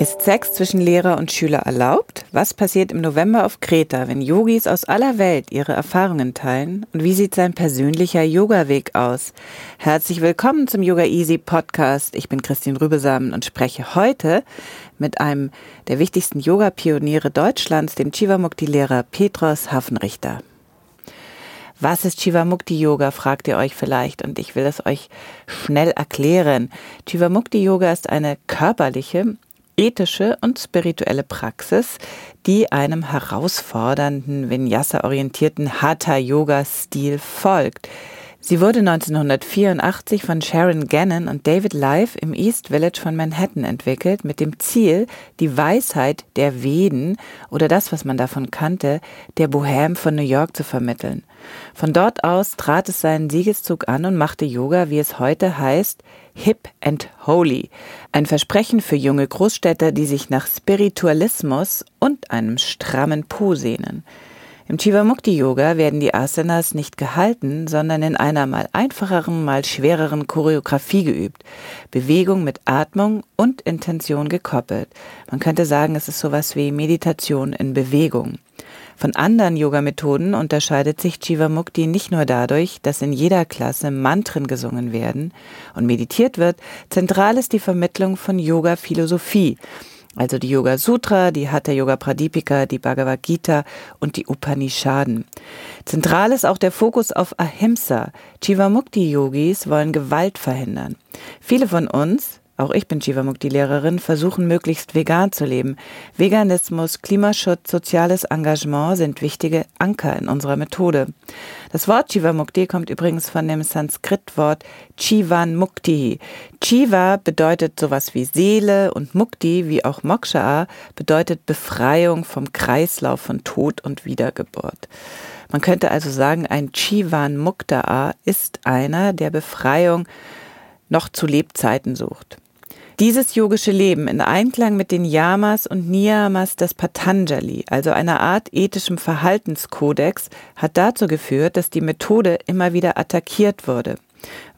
Ist Sex zwischen Lehrer und Schüler erlaubt? Was passiert im November auf Kreta, wenn Yogis aus aller Welt ihre Erfahrungen teilen? Und wie sieht sein persönlicher Yoga-Weg aus? Herzlich willkommen zum Yoga Easy Podcast. Ich bin Christine Rübesamen und spreche heute mit einem der wichtigsten Yoga-Pioniere Deutschlands, dem Chivamukti-Lehrer Petros Hafenrichter. Was ist Chivamukti Yoga, fragt ihr euch vielleicht und ich will es euch schnell erklären. Chivamukti Yoga ist eine körperliche ethische und spirituelle Praxis, die einem herausfordernden, Vinyasa-orientierten Hatha-Yoga-Stil folgt. Sie wurde 1984 von Sharon Gannon und David Life im East Village von Manhattan entwickelt, mit dem Ziel, die Weisheit der Veden oder das, was man davon kannte, der Bohème von New York zu vermitteln. Von dort aus trat es seinen Siegeszug an und machte Yoga, wie es heute heißt, hip and holy. Ein Versprechen für junge Großstädter, die sich nach Spiritualismus und einem strammen Po sehnen. Im Chivamukti Yoga werden die Asanas nicht gehalten, sondern in einer mal einfacheren, mal schwereren Choreografie geübt. Bewegung mit Atmung und Intention gekoppelt. Man könnte sagen, es ist sowas wie Meditation in Bewegung. Von anderen Yoga-Methoden unterscheidet sich Chivamukti nicht nur dadurch, dass in jeder Klasse Mantren gesungen werden und meditiert wird, zentral ist die Vermittlung von Yoga-Philosophie also die Yoga Sutra, die Hatha Yoga Pradipika, die Bhagavad Gita und die Upanishaden. Zentral ist auch der Fokus auf Ahimsa. Chivamukti Yogis wollen Gewalt verhindern. Viele von uns, auch ich bin Jivamukti-Lehrerin, versuchen möglichst vegan zu leben. Veganismus, Klimaschutz, soziales Engagement sind wichtige Anker in unserer Methode. Das Wort Jivamukti kommt übrigens von dem Sanskrit-Wort Chivan Mukti. Chiva bedeutet sowas wie Seele und Mukti, wie auch Moksha, bedeutet Befreiung vom Kreislauf von Tod und Wiedergeburt. Man könnte also sagen, ein Chivan Mukta ist einer, der Befreiung noch zu Lebzeiten sucht. Dieses yogische Leben in Einklang mit den Yamas und Niyamas des Patanjali, also einer Art ethischem Verhaltenskodex, hat dazu geführt, dass die Methode immer wieder attackiert wurde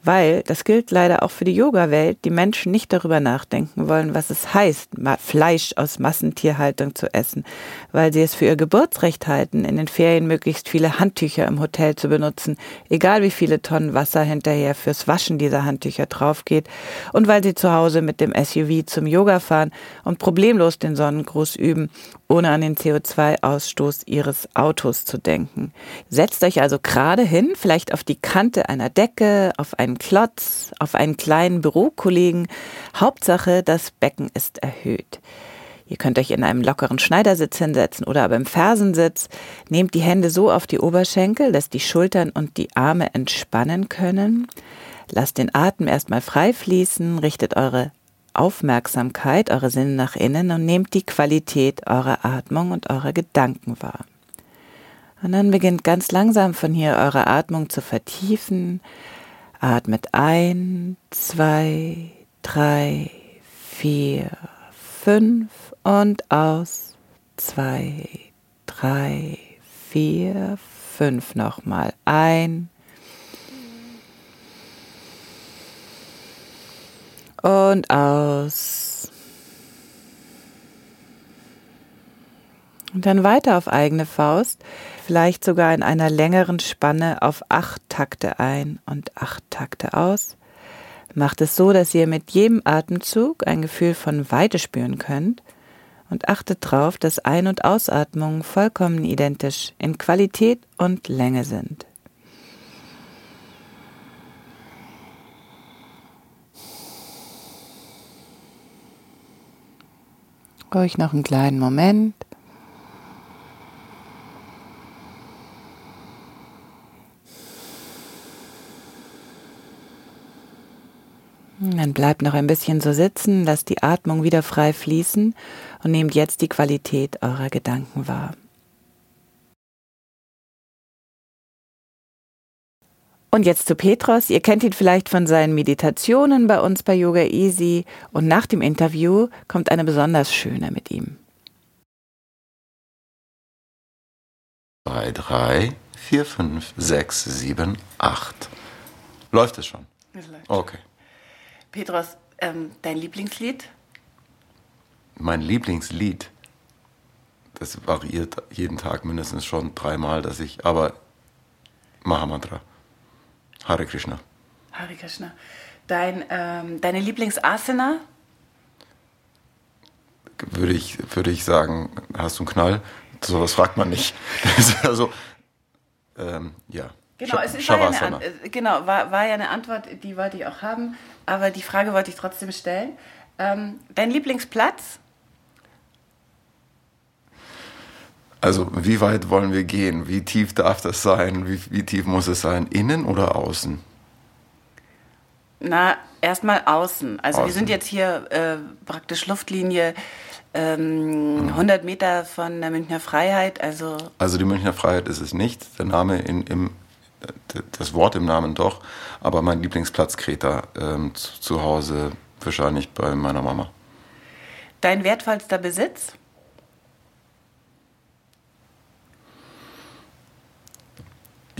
weil, das gilt leider auch für die Yoga-Welt, die Menschen nicht darüber nachdenken wollen, was es heißt, Fleisch aus Massentierhaltung zu essen, weil sie es für ihr Geburtsrecht halten, in den Ferien möglichst viele Handtücher im Hotel zu benutzen, egal wie viele Tonnen Wasser hinterher fürs Waschen dieser Handtücher draufgeht, und weil sie zu Hause mit dem SUV zum Yoga fahren und problemlos den Sonnengruß üben, ohne an den CO2-Ausstoß ihres Autos zu denken. Setzt euch also gerade hin, vielleicht auf die Kante einer Decke, auf einen Klotz, auf einen kleinen Bürokollegen. Hauptsache, das Becken ist erhöht. Ihr könnt euch in einem lockeren Schneidersitz hinsetzen oder aber im Fersensitz. Nehmt die Hände so auf die Oberschenkel, dass die Schultern und die Arme entspannen können. Lasst den Atem erstmal frei fließen, richtet eure Aufmerksamkeit, eure Sinne nach innen und nehmt die Qualität eurer Atmung und eurer Gedanken wahr. Und dann beginnt ganz langsam von hier eure Atmung zu vertiefen. Atmet ein, zwei, drei, vier, fünf und aus. Zwei, drei, vier, fünf nochmal ein. Und aus. Und dann weiter auf eigene Faust, vielleicht sogar in einer längeren Spanne auf acht Takte ein und acht Takte aus. Macht es so, dass ihr mit jedem Atemzug ein Gefühl von Weite spüren könnt und achtet darauf, dass Ein- und Ausatmungen vollkommen identisch in Qualität und Länge sind. Ruhig noch einen kleinen Moment. Dann bleibt noch ein bisschen so sitzen, lasst die Atmung wieder frei fließen und nehmt jetzt die Qualität eurer Gedanken wahr. Und jetzt zu Petros. Ihr kennt ihn vielleicht von seinen Meditationen bei uns bei Yoga Easy. Und nach dem Interview kommt eine besonders schöne mit ihm. 3, 3, 4, 5, 6, 7, 8. Läuft es schon? Es läuft. Okay. Petros, ähm, dein Lieblingslied? Mein Lieblingslied, das variiert jeden Tag mindestens schon dreimal, dass ich, aber Mahamantra. Hare Krishna. Hare Krishna. Dein, ähm, deine Lieblingsasana? Würde ich, würde ich sagen, hast du einen Knall? Sowas fragt man nicht. also, ähm, ja. Genau, es ist war ja, eine, äh, genau war, war ja eine Antwort, die wollte ich auch haben, aber die Frage wollte ich trotzdem stellen. Ähm, dein Lieblingsplatz? Also, wie weit wollen wir gehen? Wie tief darf das sein? Wie, wie tief muss es sein? Innen oder außen? Na, erstmal außen. Also, außen. wir sind jetzt hier äh, praktisch Luftlinie ähm, 100 Meter von der Münchner Freiheit. Also, also, die Münchner Freiheit ist es nicht. Der Name in, im, das Wort im Namen doch. Aber mein Lieblingsplatz Kreta ähm, zu, zu Hause wahrscheinlich bei meiner Mama. Dein wertvollster Besitz?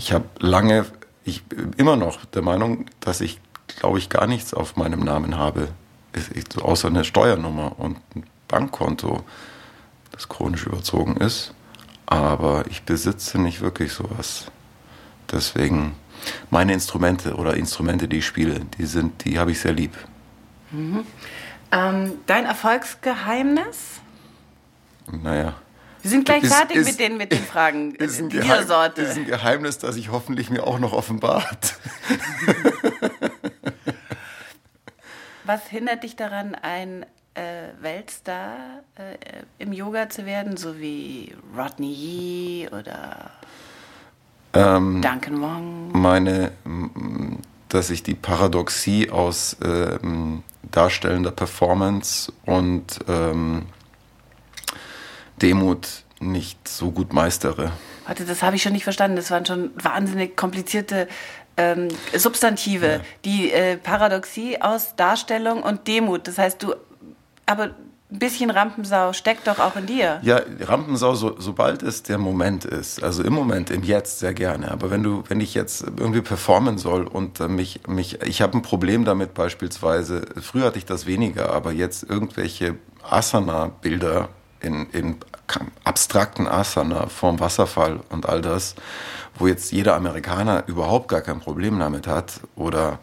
ich habe lange, ich bin immer noch der Meinung, dass ich, glaube ich, gar nichts auf meinem Namen habe, außer eine Steuernummer und ein Bankkonto, das chronisch überzogen ist. Aber ich besitze nicht wirklich sowas. Deswegen meine Instrumente oder Instrumente, die ich spiele, die sind, die habe ich sehr lieb. Mhm. Ähm, dein Erfolgsgeheimnis? Naja, wir sind gleich ist, fertig ist, mit, den, mit den Fragen ist ein dieser Geheim, Sorte. ist ein Geheimnis, das sich hoffentlich mir auch noch offenbart. Was hindert dich daran, ein äh, Weltstar äh, im Yoga zu werden, so wie Rodney Yee oder ähm, Duncan Wong? Meine, dass ich die Paradoxie aus ähm, darstellender Performance und ähm, Demut nicht so gut meistere. Warte, das habe ich schon nicht verstanden. Das waren schon wahnsinnig komplizierte ähm, Substantive. Ja. Die äh, Paradoxie aus Darstellung und Demut. Das heißt, du, aber ein bisschen Rampensau steckt doch auch in dir. Ja, Rampensau, so, sobald es der Moment ist, also im Moment, im Jetzt sehr gerne. Aber wenn du, wenn ich jetzt irgendwie performen soll und äh, mich, mich, ich habe ein Problem damit beispielsweise, früher hatte ich das weniger, aber jetzt irgendwelche Asana-Bilder in, in abstrakten Asana vorm Wasserfall und all das, wo jetzt jeder Amerikaner überhaupt gar kein Problem damit hat oder,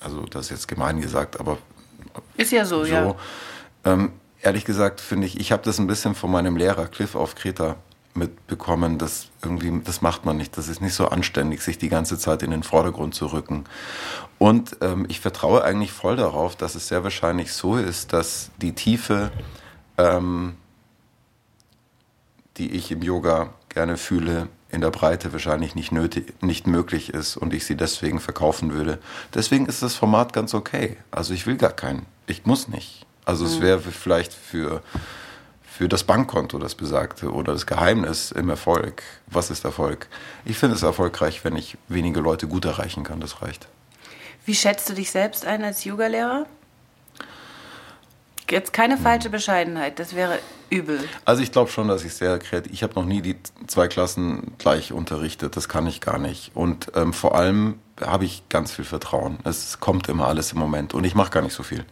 also das ist jetzt gemein gesagt, aber ist ja so, so ja. Ähm, ehrlich gesagt finde ich, ich habe das ein bisschen von meinem Lehrer Cliff auf Kreta mitbekommen, dass irgendwie, das macht man nicht. Das ist nicht so anständig, sich die ganze Zeit in den Vordergrund zu rücken. Und ähm, ich vertraue eigentlich voll darauf, dass es sehr wahrscheinlich so ist, dass die Tiefe ähm, die ich im Yoga gerne fühle, in der Breite wahrscheinlich nicht, nötig, nicht möglich ist und ich sie deswegen verkaufen würde. Deswegen ist das Format ganz okay. Also ich will gar keinen. Ich muss nicht. Also mhm. es wäre vielleicht für, für das Bankkonto das Besagte oder das Geheimnis im Erfolg. Was ist Erfolg? Ich finde es erfolgreich, wenn ich wenige Leute gut erreichen kann. Das reicht. Wie schätzt du dich selbst ein als Yogalehrer? Jetzt keine falsche Bescheidenheit, das wäre übel. Also ich glaube schon, dass ich sehr kreativ. Ich habe noch nie die zwei Klassen gleich unterrichtet, das kann ich gar nicht. Und ähm, vor allem habe ich ganz viel Vertrauen. Es kommt immer alles im Moment und ich mache gar nicht so viel.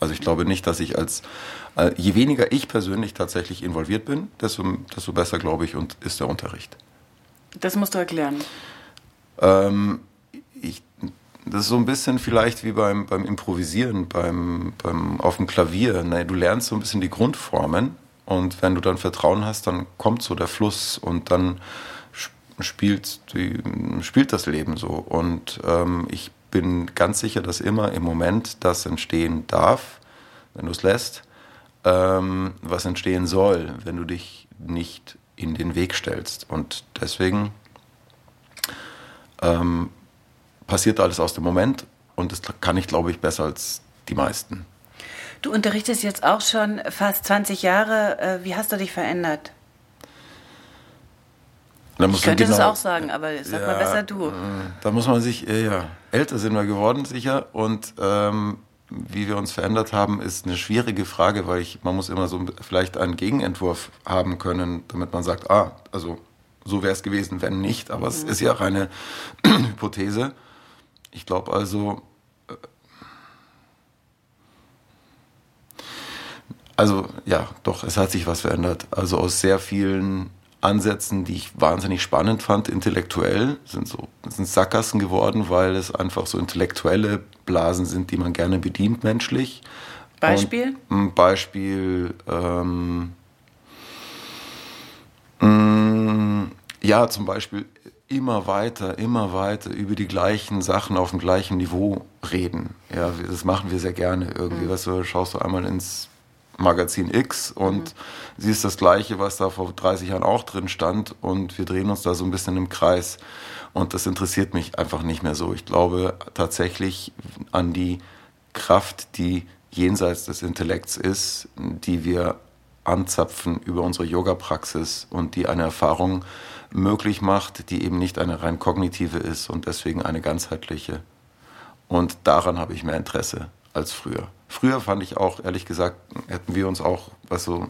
Also ich glaube nicht, dass ich als äh, je weniger ich persönlich tatsächlich involviert bin, desto, desto besser glaube ich und ist der Unterricht. Das musst du erklären. Ähm, ich das ist so ein bisschen vielleicht wie beim, beim Improvisieren, beim, beim, auf dem Klavier. Ne? Du lernst so ein bisschen die Grundformen und wenn du dann Vertrauen hast, dann kommt so der Fluss und dann spielt, die, spielt das Leben so. Und ähm, ich bin ganz sicher, dass immer im Moment das entstehen darf, wenn du es lässt, ähm, was entstehen soll, wenn du dich nicht in den Weg stellst. Und deswegen ähm, passiert alles aus dem Moment und das kann ich, glaube ich, besser als die meisten. Du unterrichtest jetzt auch schon fast 20 Jahre. Äh, wie hast du dich verändert? Ich könnte genau, das auch sagen, aber sag ja, mal besser du. Äh, da muss man sich, ja, älter sind wir geworden, sicher. Und ähm, wie wir uns verändert haben, ist eine schwierige Frage, weil ich, man muss immer so vielleicht einen Gegenentwurf haben können, damit man sagt, ah, also so wäre es gewesen, wenn nicht. Aber es mhm. ist ja auch eine Hypothese. Ich glaube also, äh, also ja, doch, es hat sich was verändert. Also aus sehr vielen Ansätzen, die ich wahnsinnig spannend fand, intellektuell, sind so sind Sackgassen geworden, weil es einfach so intellektuelle Blasen sind, die man gerne bedient menschlich. Beispiel? Und ein Beispiel, ähm, mh, mm, ja, zum Beispiel immer weiter, immer weiter über die gleichen Sachen auf dem gleichen Niveau reden. Ja, das machen wir sehr gerne irgendwie. Mhm. Weißt du, schaust du einmal ins Magazin X und mhm. siehst das Gleiche, was da vor 30 Jahren auch drin stand und wir drehen uns da so ein bisschen im Kreis und das interessiert mich einfach nicht mehr so. Ich glaube tatsächlich an die Kraft, die jenseits des Intellekts ist, die wir anzapfen über unsere Yoga-Praxis und die eine Erfahrung möglich macht, die eben nicht eine rein kognitive ist und deswegen eine ganzheitliche. Und daran habe ich mehr Interesse als früher. Früher fand ich auch, ehrlich gesagt, hätten wir uns auch, was so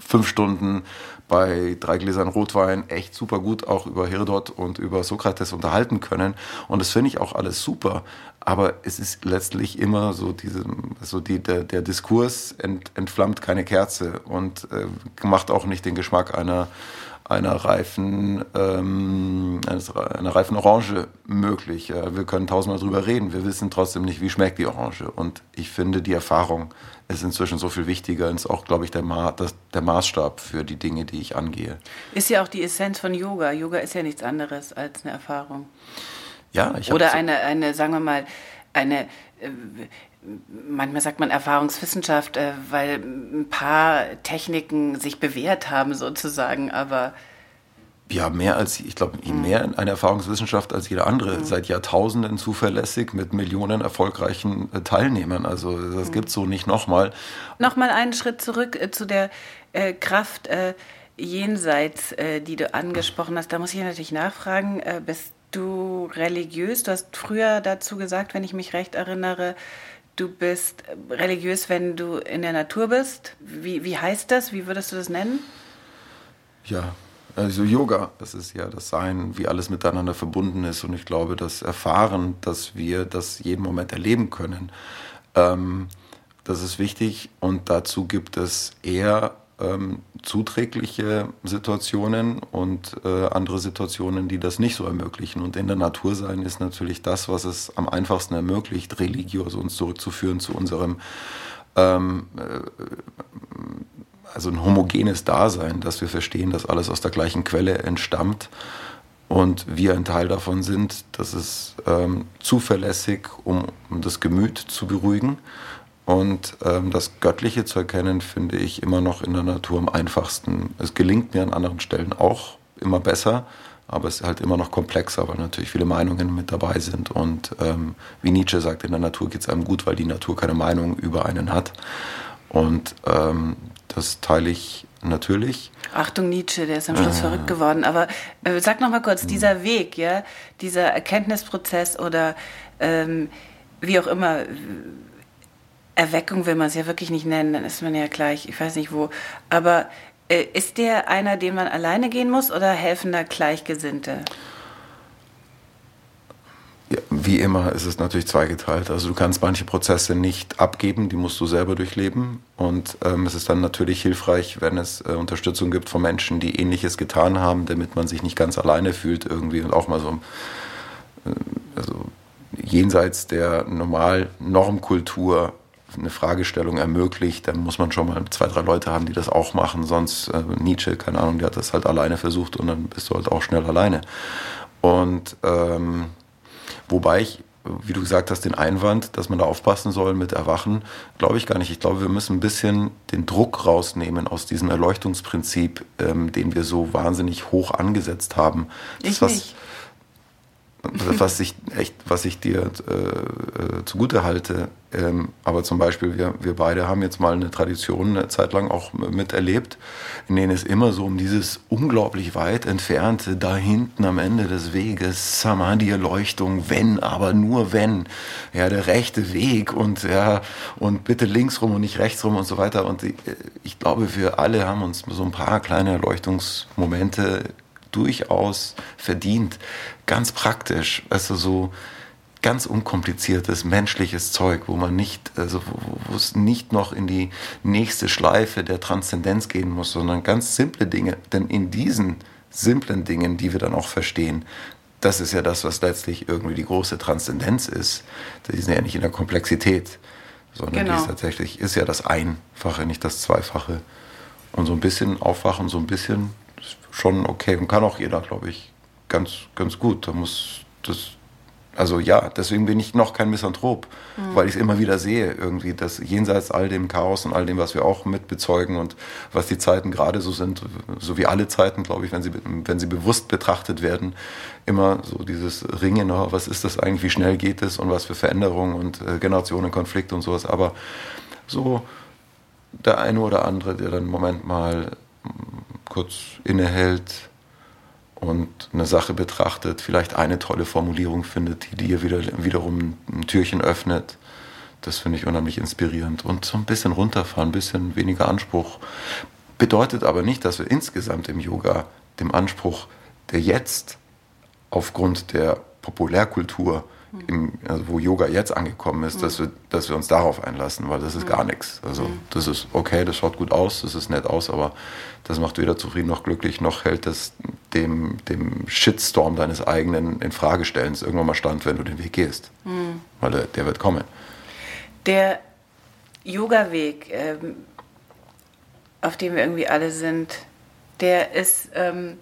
fünf Stunden bei drei Gläsern Rotwein echt super gut auch über Herodot und über Sokrates unterhalten können. Und das finde ich auch alles super. Aber es ist letztlich immer so diese, so die, der, der Diskurs ent, entflammt keine Kerze und äh, macht auch nicht den Geschmack einer einer reifen, ähm, einer reifen Orange möglich. Wir können tausendmal drüber reden, wir wissen trotzdem nicht, wie schmeckt die Orange. Und ich finde, die Erfahrung ist inzwischen so viel wichtiger und ist auch, glaube ich, der, Ma das, der Maßstab für die Dinge, die ich angehe. Ist ja auch die Essenz von Yoga. Yoga ist ja nichts anderes als eine Erfahrung. Ja, ich Oder so eine, eine, sagen wir mal, eine äh, manchmal sagt man Erfahrungswissenschaft, äh, weil ein paar Techniken sich bewährt haben sozusagen, aber ja, mehr als, ich glaube, mhm. mehr eine Erfahrungswissenschaft als jede andere. Mhm. Seit Jahrtausenden zuverlässig mit Millionen erfolgreichen äh, Teilnehmern. Also das mhm. gibt es so nicht nochmal. Nochmal einen Schritt zurück äh, zu der äh, Kraft äh, jenseits, die du angesprochen hast. Da muss ich natürlich nachfragen, bist du religiös? Du hast früher dazu gesagt, wenn ich mich recht erinnere, du bist religiös, wenn du in der Natur bist. Wie, wie heißt das? Wie würdest du das nennen? Ja, also Yoga, das ist ja das Sein, wie alles miteinander verbunden ist. Und ich glaube, das Erfahren, dass wir das jeden Moment erleben können, ähm, das ist wichtig. Und dazu gibt es eher ähm, zuträgliche Situationen und äh, andere Situationen, die das nicht so ermöglichen. Und in der Natur sein ist natürlich das, was es am einfachsten ermöglicht, religiös uns zurückzuführen zu unserem ähm, äh, also ein homogenes Dasein, dass wir verstehen, dass alles aus der gleichen Quelle entstammt und wir ein Teil davon sind. Das ist ähm, zuverlässig, um, um das Gemüt zu beruhigen und ähm, das Göttliche zu erkennen, finde ich immer noch in der Natur am einfachsten. Es gelingt mir an anderen Stellen auch immer besser, aber es ist halt immer noch komplexer, weil natürlich viele Meinungen mit dabei sind. Und ähm, wie Nietzsche sagt, in der Natur geht es einem gut, weil die Natur keine Meinung über einen hat. Und ähm, das teile ich natürlich. Achtung Nietzsche, der ist am Schluss äh. verrückt geworden. Aber äh, sag noch mal kurz, hm. dieser Weg, ja, dieser Erkenntnisprozess oder ähm, wie auch immer, Erweckung will man es ja wirklich nicht nennen, dann ist man ja gleich, ich weiß nicht wo. Aber äh, ist der einer, den man alleine gehen muss oder helfen da Gleichgesinnte? Ja, wie immer ist es natürlich zweigeteilt. Also du kannst manche Prozesse nicht abgeben, die musst du selber durchleben. Und ähm, es ist dann natürlich hilfreich, wenn es äh, Unterstützung gibt von Menschen, die ähnliches getan haben, damit man sich nicht ganz alleine fühlt irgendwie und auch mal so äh, also jenseits der normal Normkultur eine Fragestellung ermöglicht, dann muss man schon mal zwei, drei Leute haben, die das auch machen. Sonst äh, Nietzsche, keine Ahnung, der hat das halt alleine versucht und dann bist du halt auch schnell alleine. Und ähm, wobei ich, wie du gesagt hast, den Einwand, dass man da aufpassen soll mit Erwachen, glaube ich gar nicht. Ich glaube, wir müssen ein bisschen den Druck rausnehmen aus diesem Erleuchtungsprinzip, ähm, den wir so wahnsinnig hoch angesetzt haben. Das, ich was, nicht. Was ich echt, was ich dir äh, äh, zugute halte. Ähm, aber zum Beispiel, wir, wir beide haben jetzt mal eine Tradition eine Zeit lang auch miterlebt, in denen es immer so um dieses unglaublich weit entfernte, da hinten am Ende des Weges, Samadhi-Erleuchtung, wenn, aber nur wenn, ja, der rechte Weg und ja, und bitte links rum und nicht rechts rum und so weiter. Und ich, ich glaube, wir alle haben uns so ein paar kleine Erleuchtungsmomente durchaus verdient. Ganz praktisch, also so ganz unkompliziertes menschliches Zeug, wo man nicht, also wo es nicht noch in die nächste Schleife der Transzendenz gehen muss, sondern ganz simple Dinge. Denn in diesen simplen Dingen, die wir dann auch verstehen, das ist ja das, was letztlich irgendwie die große Transzendenz ist. Die sind ja nicht in der Komplexität, sondern genau. die ist tatsächlich, ist ja das Einfache, nicht das Zweifache. Und so ein bisschen aufwachen, so ein bisschen schon okay und kann auch jeder, glaube ich, ganz, ganz gut. Da muss das, also ja, deswegen bin ich noch kein Misanthrop, mhm. weil ich es immer wieder sehe, irgendwie, dass jenseits all dem Chaos und all dem, was wir auch mitbezeugen und was die Zeiten gerade so sind, so wie alle Zeiten, glaube ich, wenn sie, wenn sie bewusst betrachtet werden, immer so dieses Ringen, oh, was ist das eigentlich, wie schnell geht es und was für Veränderungen und äh, Generationenkonflikte und sowas, aber so der eine oder andere, der dann einen Moment mal kurz innehält und eine Sache betrachtet, vielleicht eine tolle Formulierung findet, die dir wieder, wiederum ein Türchen öffnet. Das finde ich unheimlich inspirierend. Und so ein bisschen runterfahren, ein bisschen weniger Anspruch. Bedeutet aber nicht, dass wir insgesamt im Yoga dem Anspruch, der jetzt aufgrund der Populärkultur im, also wo Yoga jetzt angekommen ist, mhm. dass, wir, dass wir uns darauf einlassen, weil das ist mhm. gar nichts. Also mhm. das ist okay, das schaut gut aus, das ist nett aus, aber das macht weder zufrieden noch glücklich, noch hält das dem, dem Shitstorm deines eigenen Infragestellens irgendwann mal stand, wenn du den Weg gehst. Mhm. Weil der, der, wird kommen. Der Yoga-Weg, ähm, auf dem wir irgendwie alle sind, der ist ähm,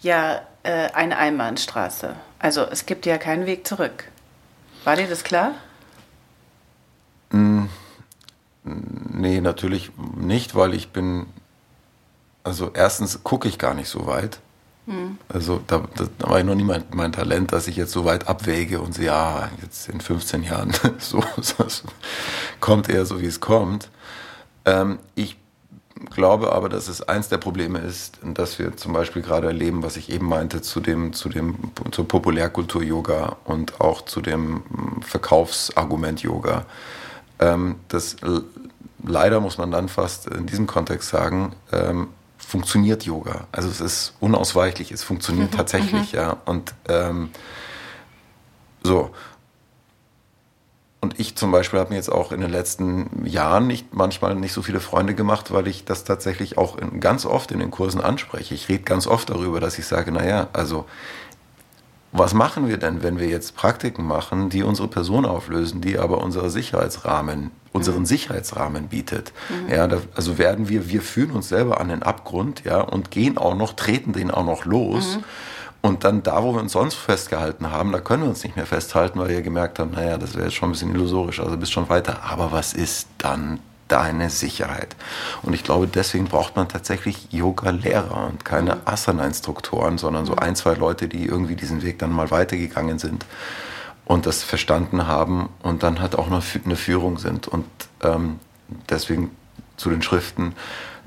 ja äh, eine Einbahnstraße. Also es gibt ja keinen Weg zurück. War dir das klar? Mm, nee, natürlich nicht, weil ich bin, also erstens gucke ich gar nicht so weit. Hm. Also da, da, war ich noch nie mein, mein, Talent, dass ich jetzt so weit abwäge und sehe, ja, jetzt in 15 Jahren, so, so, kommt eher so, wie es kommt. Ähm, ich glaube aber, dass es eins der Probleme ist, dass wir zum Beispiel gerade erleben, was ich eben meinte, zu dem, zu dem, zur Populärkultur Yoga und auch zu dem Verkaufsargument Yoga. Ähm, das leider muss man dann fast in diesem Kontext sagen, ähm, funktioniert Yoga. Also es ist unausweichlich, es funktioniert mhm. tatsächlich, mhm. ja. Und ähm, so. Und ich zum Beispiel habe mir jetzt auch in den letzten Jahren nicht manchmal nicht so viele Freunde gemacht, weil ich das tatsächlich auch in, ganz oft in den Kursen anspreche. Ich rede ganz oft darüber, dass ich sage, naja, also was machen wir denn, wenn wir jetzt Praktiken machen, die unsere Person auflösen, die aber unsere Sicherheitsrahmen, unseren mhm. Sicherheitsrahmen bietet? Mhm. Ja, da, also werden wir, wir fühlen uns selber an den Abgrund, ja, und gehen auch noch, treten den auch noch los. Mhm und dann da, wo wir uns sonst festgehalten haben, da können wir uns nicht mehr festhalten, weil wir gemerkt haben, naja, das wäre jetzt schon ein bisschen illusorisch, also bist schon weiter. Aber was ist dann deine Sicherheit? Und ich glaube, deswegen braucht man tatsächlich Yoga-Lehrer und keine mhm. Asana-Instruktoren, sondern so mhm. ein, zwei Leute, die irgendwie diesen Weg dann mal weitergegangen sind und das verstanden haben und dann halt auch noch eine Führung sind. Und ähm, deswegen zu den Schriften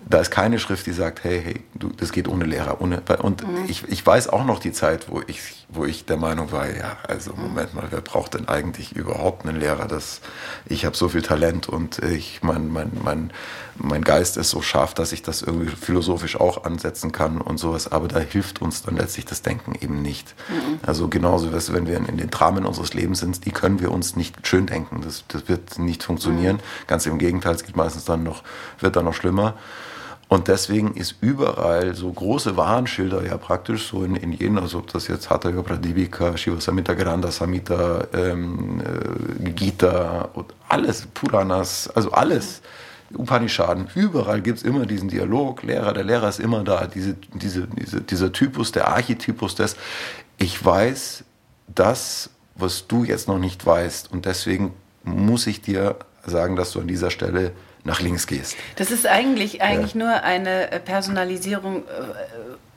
da ist keine Schrift, die sagt, hey, hey, du, das geht ohne Lehrer. Ohne, und mhm. ich, ich weiß auch noch die Zeit, wo ich, wo ich der Meinung war, ja, also mhm. Moment mal, wer braucht denn eigentlich überhaupt einen Lehrer? Das, ich habe so viel Talent und ich, mein, mein, mein, mein Geist ist so scharf, dass ich das irgendwie philosophisch auch ansetzen kann und sowas. Aber da hilft uns dann letztlich das Denken eben nicht. Mhm. Also genauso, wenn wir in den Dramen unseres Lebens sind, die können wir uns nicht schön denken. Das, das wird nicht funktionieren. Mhm. Ganz im Gegenteil, es geht meistens dann noch, wird dann noch schlimmer. Und deswegen ist überall so große Warnschilder ja praktisch so in, in jenen, also ob das jetzt Hatha Yoga Pradipika, Shiva Samhita, Granda Samhita, ähm, äh, Gita und alles, Puranas, also alles. Upanishaden, überall gibt es immer diesen Dialog, Lehrer, der Lehrer ist immer da, diese, diese, diese, dieser Typus, der Archetypus des, ich weiß das, was du jetzt noch nicht weißt und deswegen muss ich dir sagen, dass du an dieser Stelle nach links gehst. Das ist eigentlich, eigentlich ja. nur eine äh, Personalisierung äh,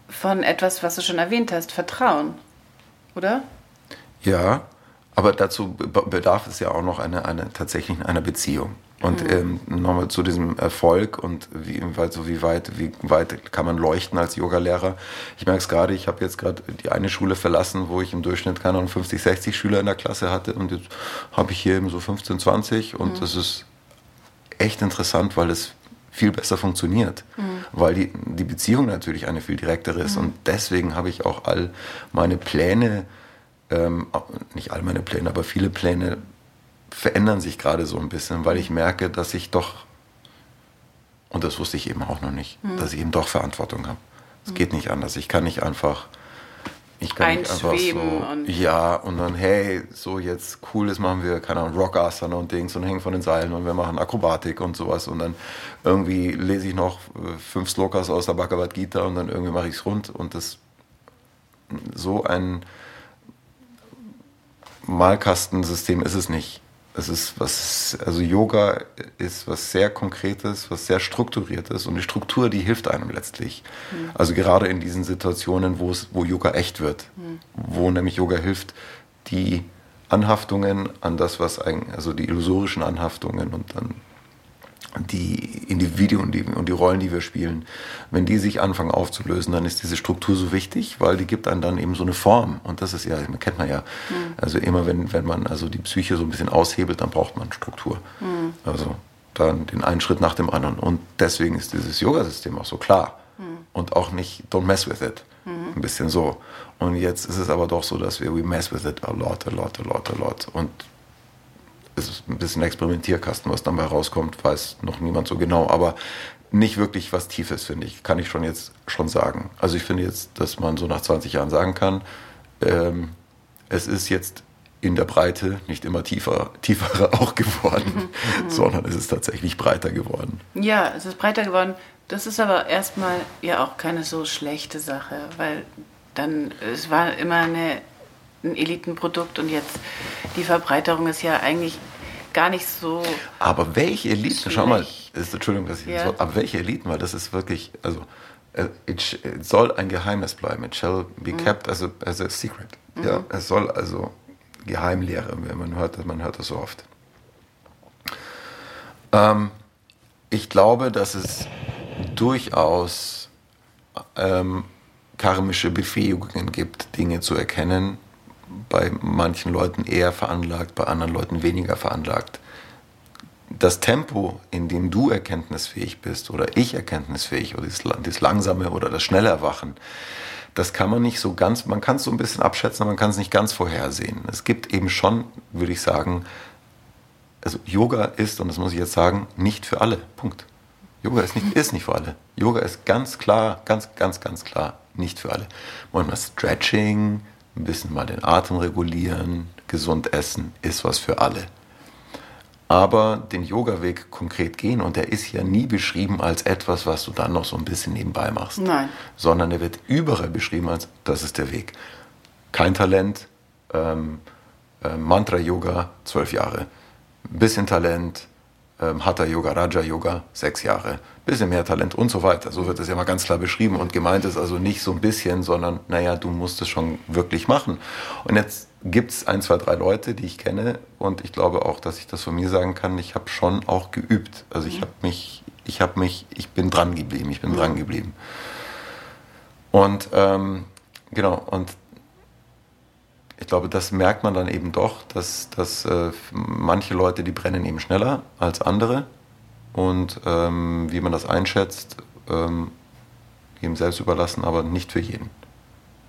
von etwas, was du schon erwähnt hast, Vertrauen, oder? Ja, aber dazu bedarf es ja auch noch einer eine, tatsächlich einer Beziehung. Und mhm. ähm, nochmal zu diesem Erfolg und wie weit, so wie weit, wie weit kann man leuchten als Yogalehrer. Ich merke es gerade, ich habe jetzt gerade die eine Schule verlassen, wo ich im Durchschnitt keine Ahnung 50, 60 Schüler in der Klasse hatte und jetzt habe ich hier eben so 15, 20 und mhm. das ist echt interessant, weil es viel besser funktioniert, mhm. weil die, die Beziehung natürlich eine viel direktere ist mhm. und deswegen habe ich auch all meine Pläne, ähm, nicht all meine Pläne, aber viele Pläne verändern sich gerade so ein bisschen, weil ich merke, dass ich doch, und das wusste ich eben auch noch nicht, mhm. dass ich eben doch Verantwortung habe. Es mhm. geht nicht anders. Ich kann nicht einfach, ich kann nicht einfach so, und ja, und dann, hey, so jetzt cool ist, machen wir, keine Ahnung, Rockasana und Dings und hängen von den Seilen und wir machen Akrobatik und sowas und dann irgendwie lese ich noch äh, fünf Slokas aus der Bhagavad Gita und dann irgendwie mache ich es rund und das so ein Malkastensystem ist es nicht. Es ist was, also Yoga ist was sehr Konkretes, was sehr Strukturiertes und die Struktur, die hilft einem letztlich. Mhm. Also gerade in diesen Situationen, wo es, wo Yoga echt wird, mhm. wo nämlich Yoga hilft, die Anhaftungen an das, was eigentlich, also die illusorischen Anhaftungen und dann die Individuen und die, und die Rollen, die wir spielen, wenn die sich anfangen aufzulösen, dann ist diese Struktur so wichtig, weil die gibt einem dann eben so eine Form. Und das ist ja, kennt man ja. Mhm. Also immer wenn, wenn man also die Psyche so ein bisschen aushebelt, dann braucht man Struktur. Mhm. Also dann den einen Schritt nach dem anderen. Und deswegen ist dieses Yoga-System auch so klar. Mhm. Und auch nicht, don't mess with it. Mhm. Ein bisschen so. Und jetzt ist es aber doch so, dass wir, we mess with it a lot, a lot, a lot, a lot. Und es ist ein bisschen Experimentierkasten, was dabei rauskommt, weiß noch niemand so genau, aber nicht wirklich was Tiefes, finde ich, kann ich schon jetzt schon sagen. Also ich finde jetzt, dass man so nach 20 Jahren sagen kann, ähm, es ist jetzt in der Breite nicht immer tiefer, tiefer auch geworden, mhm, mhm. sondern es ist tatsächlich breiter geworden. Ja, es ist breiter geworden. Das ist aber erstmal ja auch keine so schlechte Sache, weil dann, es war immer eine ein Elitenprodukt und jetzt die Verbreiterung ist ja eigentlich gar nicht so. Aber welche Eliten? Schlecht. Schau mal, ist, Entschuldigung, dass ich ja. so, aber welche Eliten? Weil das ist wirklich, also äh, it, it soll ein Geheimnis bleiben. It shall be mhm. kept as a, as a secret. Mhm. Ja, es soll also Geheimlehre. Man hört, man hört das so oft. Ähm, ich glaube, dass es durchaus ähm, karmische Befähigungen gibt, Dinge zu erkennen, bei manchen Leuten eher veranlagt, bei anderen Leuten weniger veranlagt. Das Tempo, in dem du erkenntnisfähig bist oder ich erkenntnisfähig oder das langsame oder das schnelle Erwachen, das kann man nicht so ganz, man kann es so ein bisschen abschätzen, aber man kann es nicht ganz vorhersehen. Es gibt eben schon, würde ich sagen, also Yoga ist, und das muss ich jetzt sagen, nicht für alle. Punkt. Yoga ist nicht, ist nicht für alle. Yoga ist ganz klar, ganz, ganz, ganz klar nicht für alle. Manchmal Stretching, ein bisschen mal den Atem regulieren, gesund essen, ist was für alle. Aber den Yoga-Weg konkret gehen, und der ist ja nie beschrieben als etwas, was du dann noch so ein bisschen nebenbei machst. Nein. Sondern er wird überall beschrieben als, das ist der Weg. Kein Talent, ähm, äh, Mantra-Yoga, zwölf Jahre. Ein bisschen Talent, ähm, Hatha Yoga, Raja Yoga, sechs Jahre, bisschen mehr Talent und so weiter. So wird es ja mal ganz klar beschrieben und gemeint ist also nicht so ein bisschen, sondern naja, du musst es schon wirklich machen. Und jetzt gibt es ein, zwei, drei Leute, die ich kenne und ich glaube auch, dass ich das von mir sagen kann, ich habe schon auch geübt. Also ich mhm. habe mich, ich habe mich, ich bin dran geblieben, ich bin dran geblieben. Und ähm, genau, und ich glaube, das merkt man dann eben doch, dass, dass äh, manche Leute, die brennen eben schneller als andere. Und ähm, wie man das einschätzt, ähm, jedem selbst überlassen, aber nicht für jeden.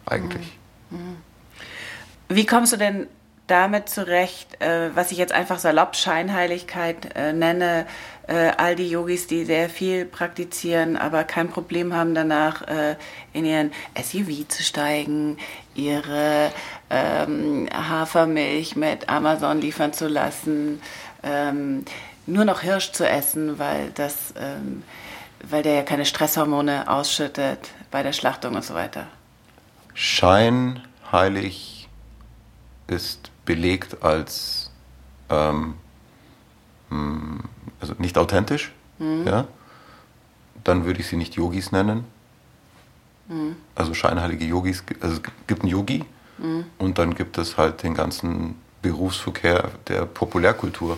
Eigentlich. Mhm. Mhm. Wie kommst du denn damit zurecht, äh, was ich jetzt einfach salopp Scheinheiligkeit äh, nenne, äh, all die Yogis, die sehr viel praktizieren, aber kein Problem haben danach, äh, in ihren SUV zu steigen, ihre ähm, Hafermilch mit Amazon liefern zu lassen, ähm, nur noch Hirsch zu essen, weil das, ähm, weil der ja keine Stresshormone ausschüttet bei der Schlachtung und so weiter. Scheinheilig ist belegt als ähm, hm, also nicht authentisch, mhm. ja, dann würde ich sie nicht Yogis nennen. Mhm. Also scheinheilige Yogis, also es gibt einen Yogi Mhm. Und dann gibt es halt den ganzen Berufsverkehr der Populärkultur.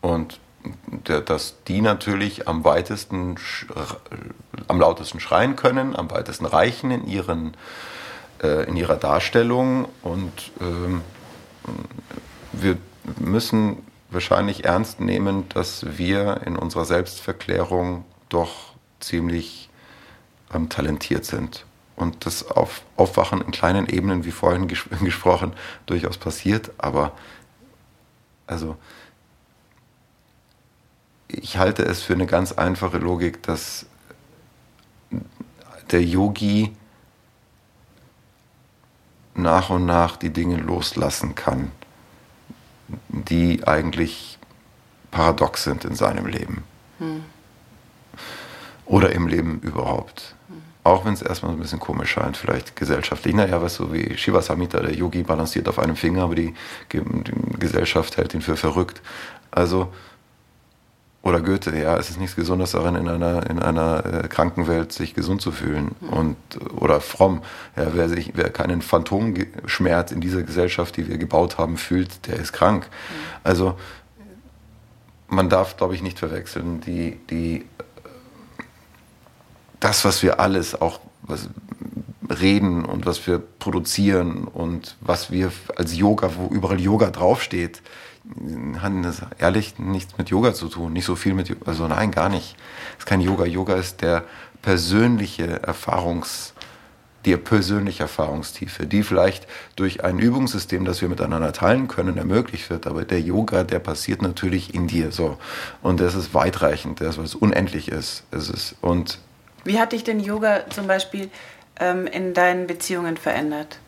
Und der, dass die natürlich am weitesten, am lautesten schreien können, am weitesten reichen in, ihren, äh, in ihrer Darstellung. Und ähm, wir müssen wahrscheinlich ernst nehmen, dass wir in unserer Selbstverklärung doch ziemlich ähm, talentiert sind. Und das Auf, Aufwachen in kleinen Ebenen, wie vorhin ges gesprochen, durchaus passiert. Aber also ich halte es für eine ganz einfache Logik, dass der Yogi nach und nach die Dinge loslassen kann, die eigentlich paradox sind in seinem Leben. Hm. Oder im Leben überhaupt. Hm. Auch wenn es erstmal ein bisschen komisch scheint, vielleicht gesellschaftlich. Naja, was so wie Shiva Samhita, der Yogi balanciert auf einem Finger, aber die, die Gesellschaft hält ihn für verrückt. Also oder Goethe, ja, es ist nichts Gesundes darin, in einer, in einer äh, Krankenwelt sich gesund zu fühlen. Mhm. Und, oder fromm, ja, wer, sich, wer keinen Phantomschmerz in dieser Gesellschaft, die wir gebaut haben, fühlt, der ist krank. Mhm. Also man darf, glaube ich, nicht verwechseln, die, die, das, was wir alles auch was, reden und was wir produzieren und was wir als Yoga, wo überall Yoga draufsteht, hat das ehrlich nichts mit Yoga zu tun. Nicht so viel mit, also nein, gar nicht. Es ist kein Yoga. Yoga ist der persönliche Erfahrungs, die persönliche Erfahrungstiefe, die vielleicht durch ein Übungssystem, das wir miteinander teilen können, ermöglicht wird. Aber der Yoga, der passiert natürlich in dir so. Und das ist weitreichend, das, was unendlich ist. Es ist und Wie hat dich denn Yoga zum Beispiel ähm, in deinen Beziehungen verändert?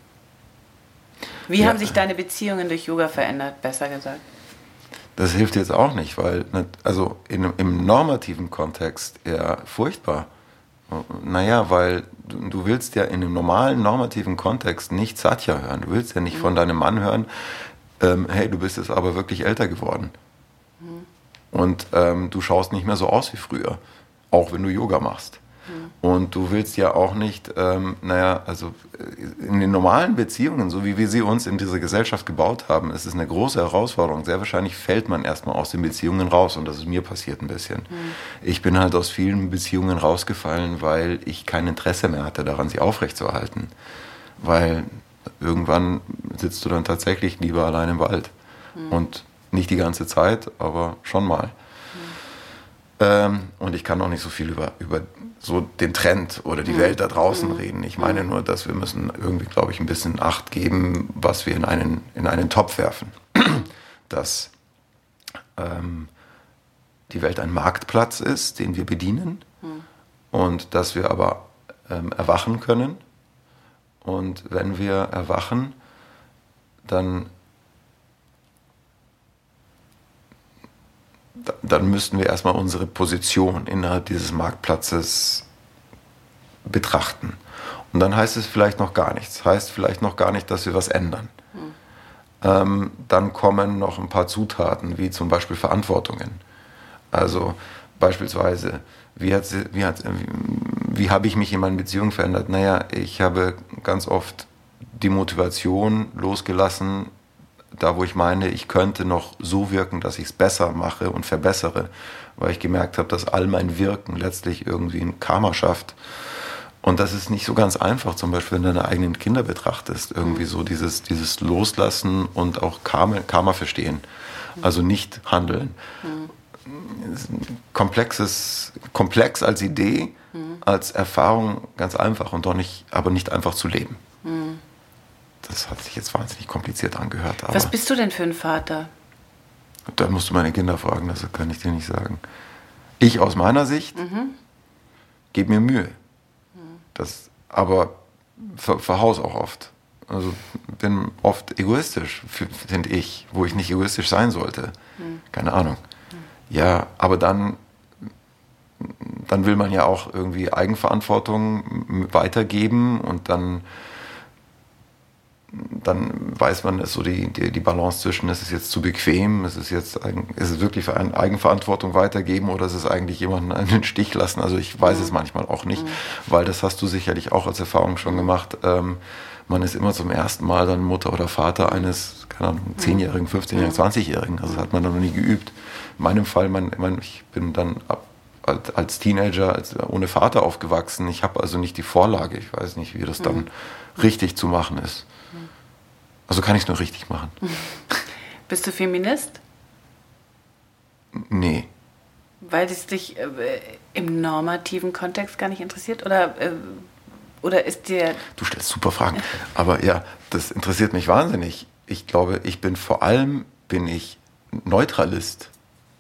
Wie ja. haben sich deine Beziehungen durch Yoga verändert, besser gesagt? Das hilft jetzt auch nicht, weil, also in, im normativen Kontext eher furchtbar. Naja, weil du, du, willst ja in einem normalen normativen Kontext nicht Satya hören. Du willst ja nicht mhm. von deinem Mann hören, ähm, hey, du bist jetzt aber wirklich älter geworden. Mhm. Und ähm, du schaust nicht mehr so aus wie früher, auch wenn du Yoga machst. Und du willst ja auch nicht, ähm, naja, also äh, in den normalen Beziehungen, so wie wir sie uns in dieser Gesellschaft gebaut haben, ist es eine große Herausforderung. Sehr wahrscheinlich fällt man erstmal aus den Beziehungen raus und das ist mir passiert ein bisschen. Mhm. Ich bin halt aus vielen Beziehungen rausgefallen, weil ich kein Interesse mehr hatte daran, sie aufrechtzuerhalten. Weil irgendwann sitzt du dann tatsächlich lieber allein im Wald. Mhm. Und nicht die ganze Zeit, aber schon mal. Ähm, und ich kann auch nicht so viel über, über so den Trend oder die mhm. Welt da draußen mhm. reden. Ich meine mhm. nur, dass wir müssen irgendwie, glaube ich, ein bisschen Acht geben, was wir in einen, in einen Topf werfen. dass ähm, die Welt ein Marktplatz ist, den wir bedienen mhm. und dass wir aber ähm, erwachen können. Und wenn wir erwachen, dann dann müssten wir erstmal unsere Position innerhalb dieses Marktplatzes betrachten. Und dann heißt es vielleicht noch gar nichts. Heißt vielleicht noch gar nicht, dass wir was ändern. Hm. Ähm, dann kommen noch ein paar Zutaten, wie zum Beispiel Verantwortungen. Also beispielsweise, wie, hat, wie, hat, wie habe ich mich in meinen Beziehungen verändert? Naja, ich habe ganz oft die Motivation losgelassen, da wo ich meine, ich könnte noch so wirken, dass ich es besser mache und verbessere, weil ich gemerkt habe, dass all mein Wirken letztlich irgendwie ein Karma schafft. Und das ist nicht so ganz einfach, zum Beispiel, wenn du deine eigenen Kinder betrachtest, irgendwie so dieses, dieses Loslassen und auch Karma, Karma verstehen, also nicht handeln. Komplexes, komplex als Idee, mhm. als Erfahrung ganz einfach und doch nicht, aber nicht einfach zu leben. Das hat sich jetzt wahnsinnig kompliziert angehört. Was bist du denn für ein Vater? Da musst du meine Kinder fragen, das kann ich dir nicht sagen. Ich aus meiner Sicht mhm. gebe mir Mühe. Das, aber ver, verhaus auch oft. Also bin oft egoistisch, finde ich, wo ich nicht egoistisch sein sollte. Mhm. Keine Ahnung. Mhm. Ja, aber dann, dann will man ja auch irgendwie Eigenverantwortung weitergeben und dann dann weiß man, ist so die, die, die Balance zwischen, ist es jetzt zu bequem, ist es jetzt ist es wirklich Eigenverantwortung weitergeben oder ist es eigentlich jemanden einen Stich lassen? Also ich weiß mhm. es manchmal auch nicht, mhm. weil das hast du sicherlich auch als Erfahrung schon gemacht. Ähm, man ist immer zum ersten Mal dann Mutter oder Vater eines, keine Ahnung, 10-Jährigen, 15-Jährigen, 20-Jährigen. Also das hat man dann noch nie geübt. In meinem Fall, mein, mein, ich bin dann ab, als, als Teenager als, ohne Vater aufgewachsen. Ich habe also nicht die Vorlage. Ich weiß nicht, wie das dann mhm. richtig zu machen ist. Also kann ich es nur richtig machen. Bist du Feminist? Nee. Weil es dich äh, im normativen Kontext gar nicht interessiert? Oder, äh, oder ist dir. Du stellst super Fragen. Aber ja, das interessiert mich wahnsinnig. Ich glaube, ich bin vor allem bin ich Neutralist.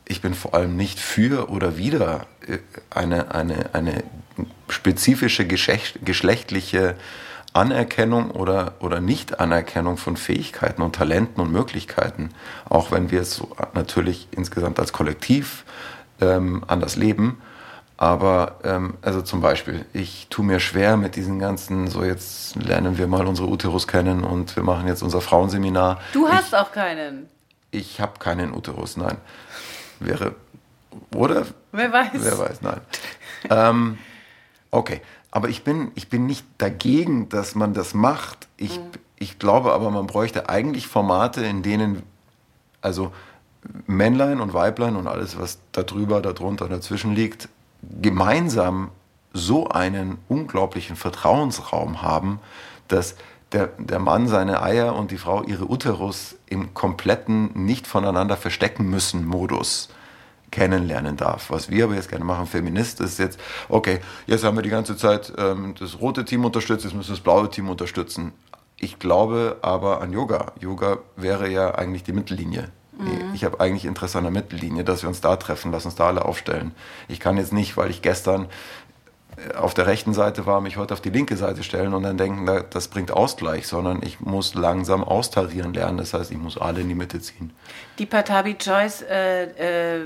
Ich bin vor allem nicht für oder wider äh, eine, eine, eine spezifische geschlecht, geschlechtliche Anerkennung oder, oder Nicht-Anerkennung von Fähigkeiten und Talenten und Möglichkeiten, auch wenn wir es so natürlich insgesamt als Kollektiv ähm, anders leben. Aber ähm, also zum Beispiel, ich tue mir schwer mit diesen ganzen, so jetzt lernen wir mal unsere Uterus kennen und wir machen jetzt unser Frauenseminar. Du hast ich, auch keinen. Ich habe keinen Uterus, nein. Wäre, oder? Wer weiß. Wer weiß, nein. ähm, okay, aber ich bin, ich bin nicht dagegen, dass man das macht. Ich, mhm. ich glaube aber, man bräuchte eigentlich Formate, in denen, also Männlein und Weiblein und alles, was da drüber, darunter und dazwischen liegt, gemeinsam so einen unglaublichen Vertrauensraum haben, dass der, der Mann seine Eier und die Frau ihre Uterus im kompletten nicht voneinander verstecken müssen Modus kennenlernen darf. Was wir aber jetzt gerne machen, Feminist, ist jetzt, okay, jetzt haben wir die ganze Zeit ähm, das rote Team unterstützt, jetzt müssen wir das blaue Team unterstützen. Ich glaube aber an Yoga. Yoga wäre ja eigentlich die Mittellinie. Mhm. Ich habe eigentlich Interesse an der Mittellinie, dass wir uns da treffen, lass uns da alle aufstellen. Ich kann jetzt nicht, weil ich gestern auf der rechten Seite war, mich heute auf die linke Seite stellen und dann denken, das bringt Ausgleich, sondern ich muss langsam austarieren lernen. Das heißt, ich muss alle in die Mitte ziehen. Die Patabi Joyce, äh, äh,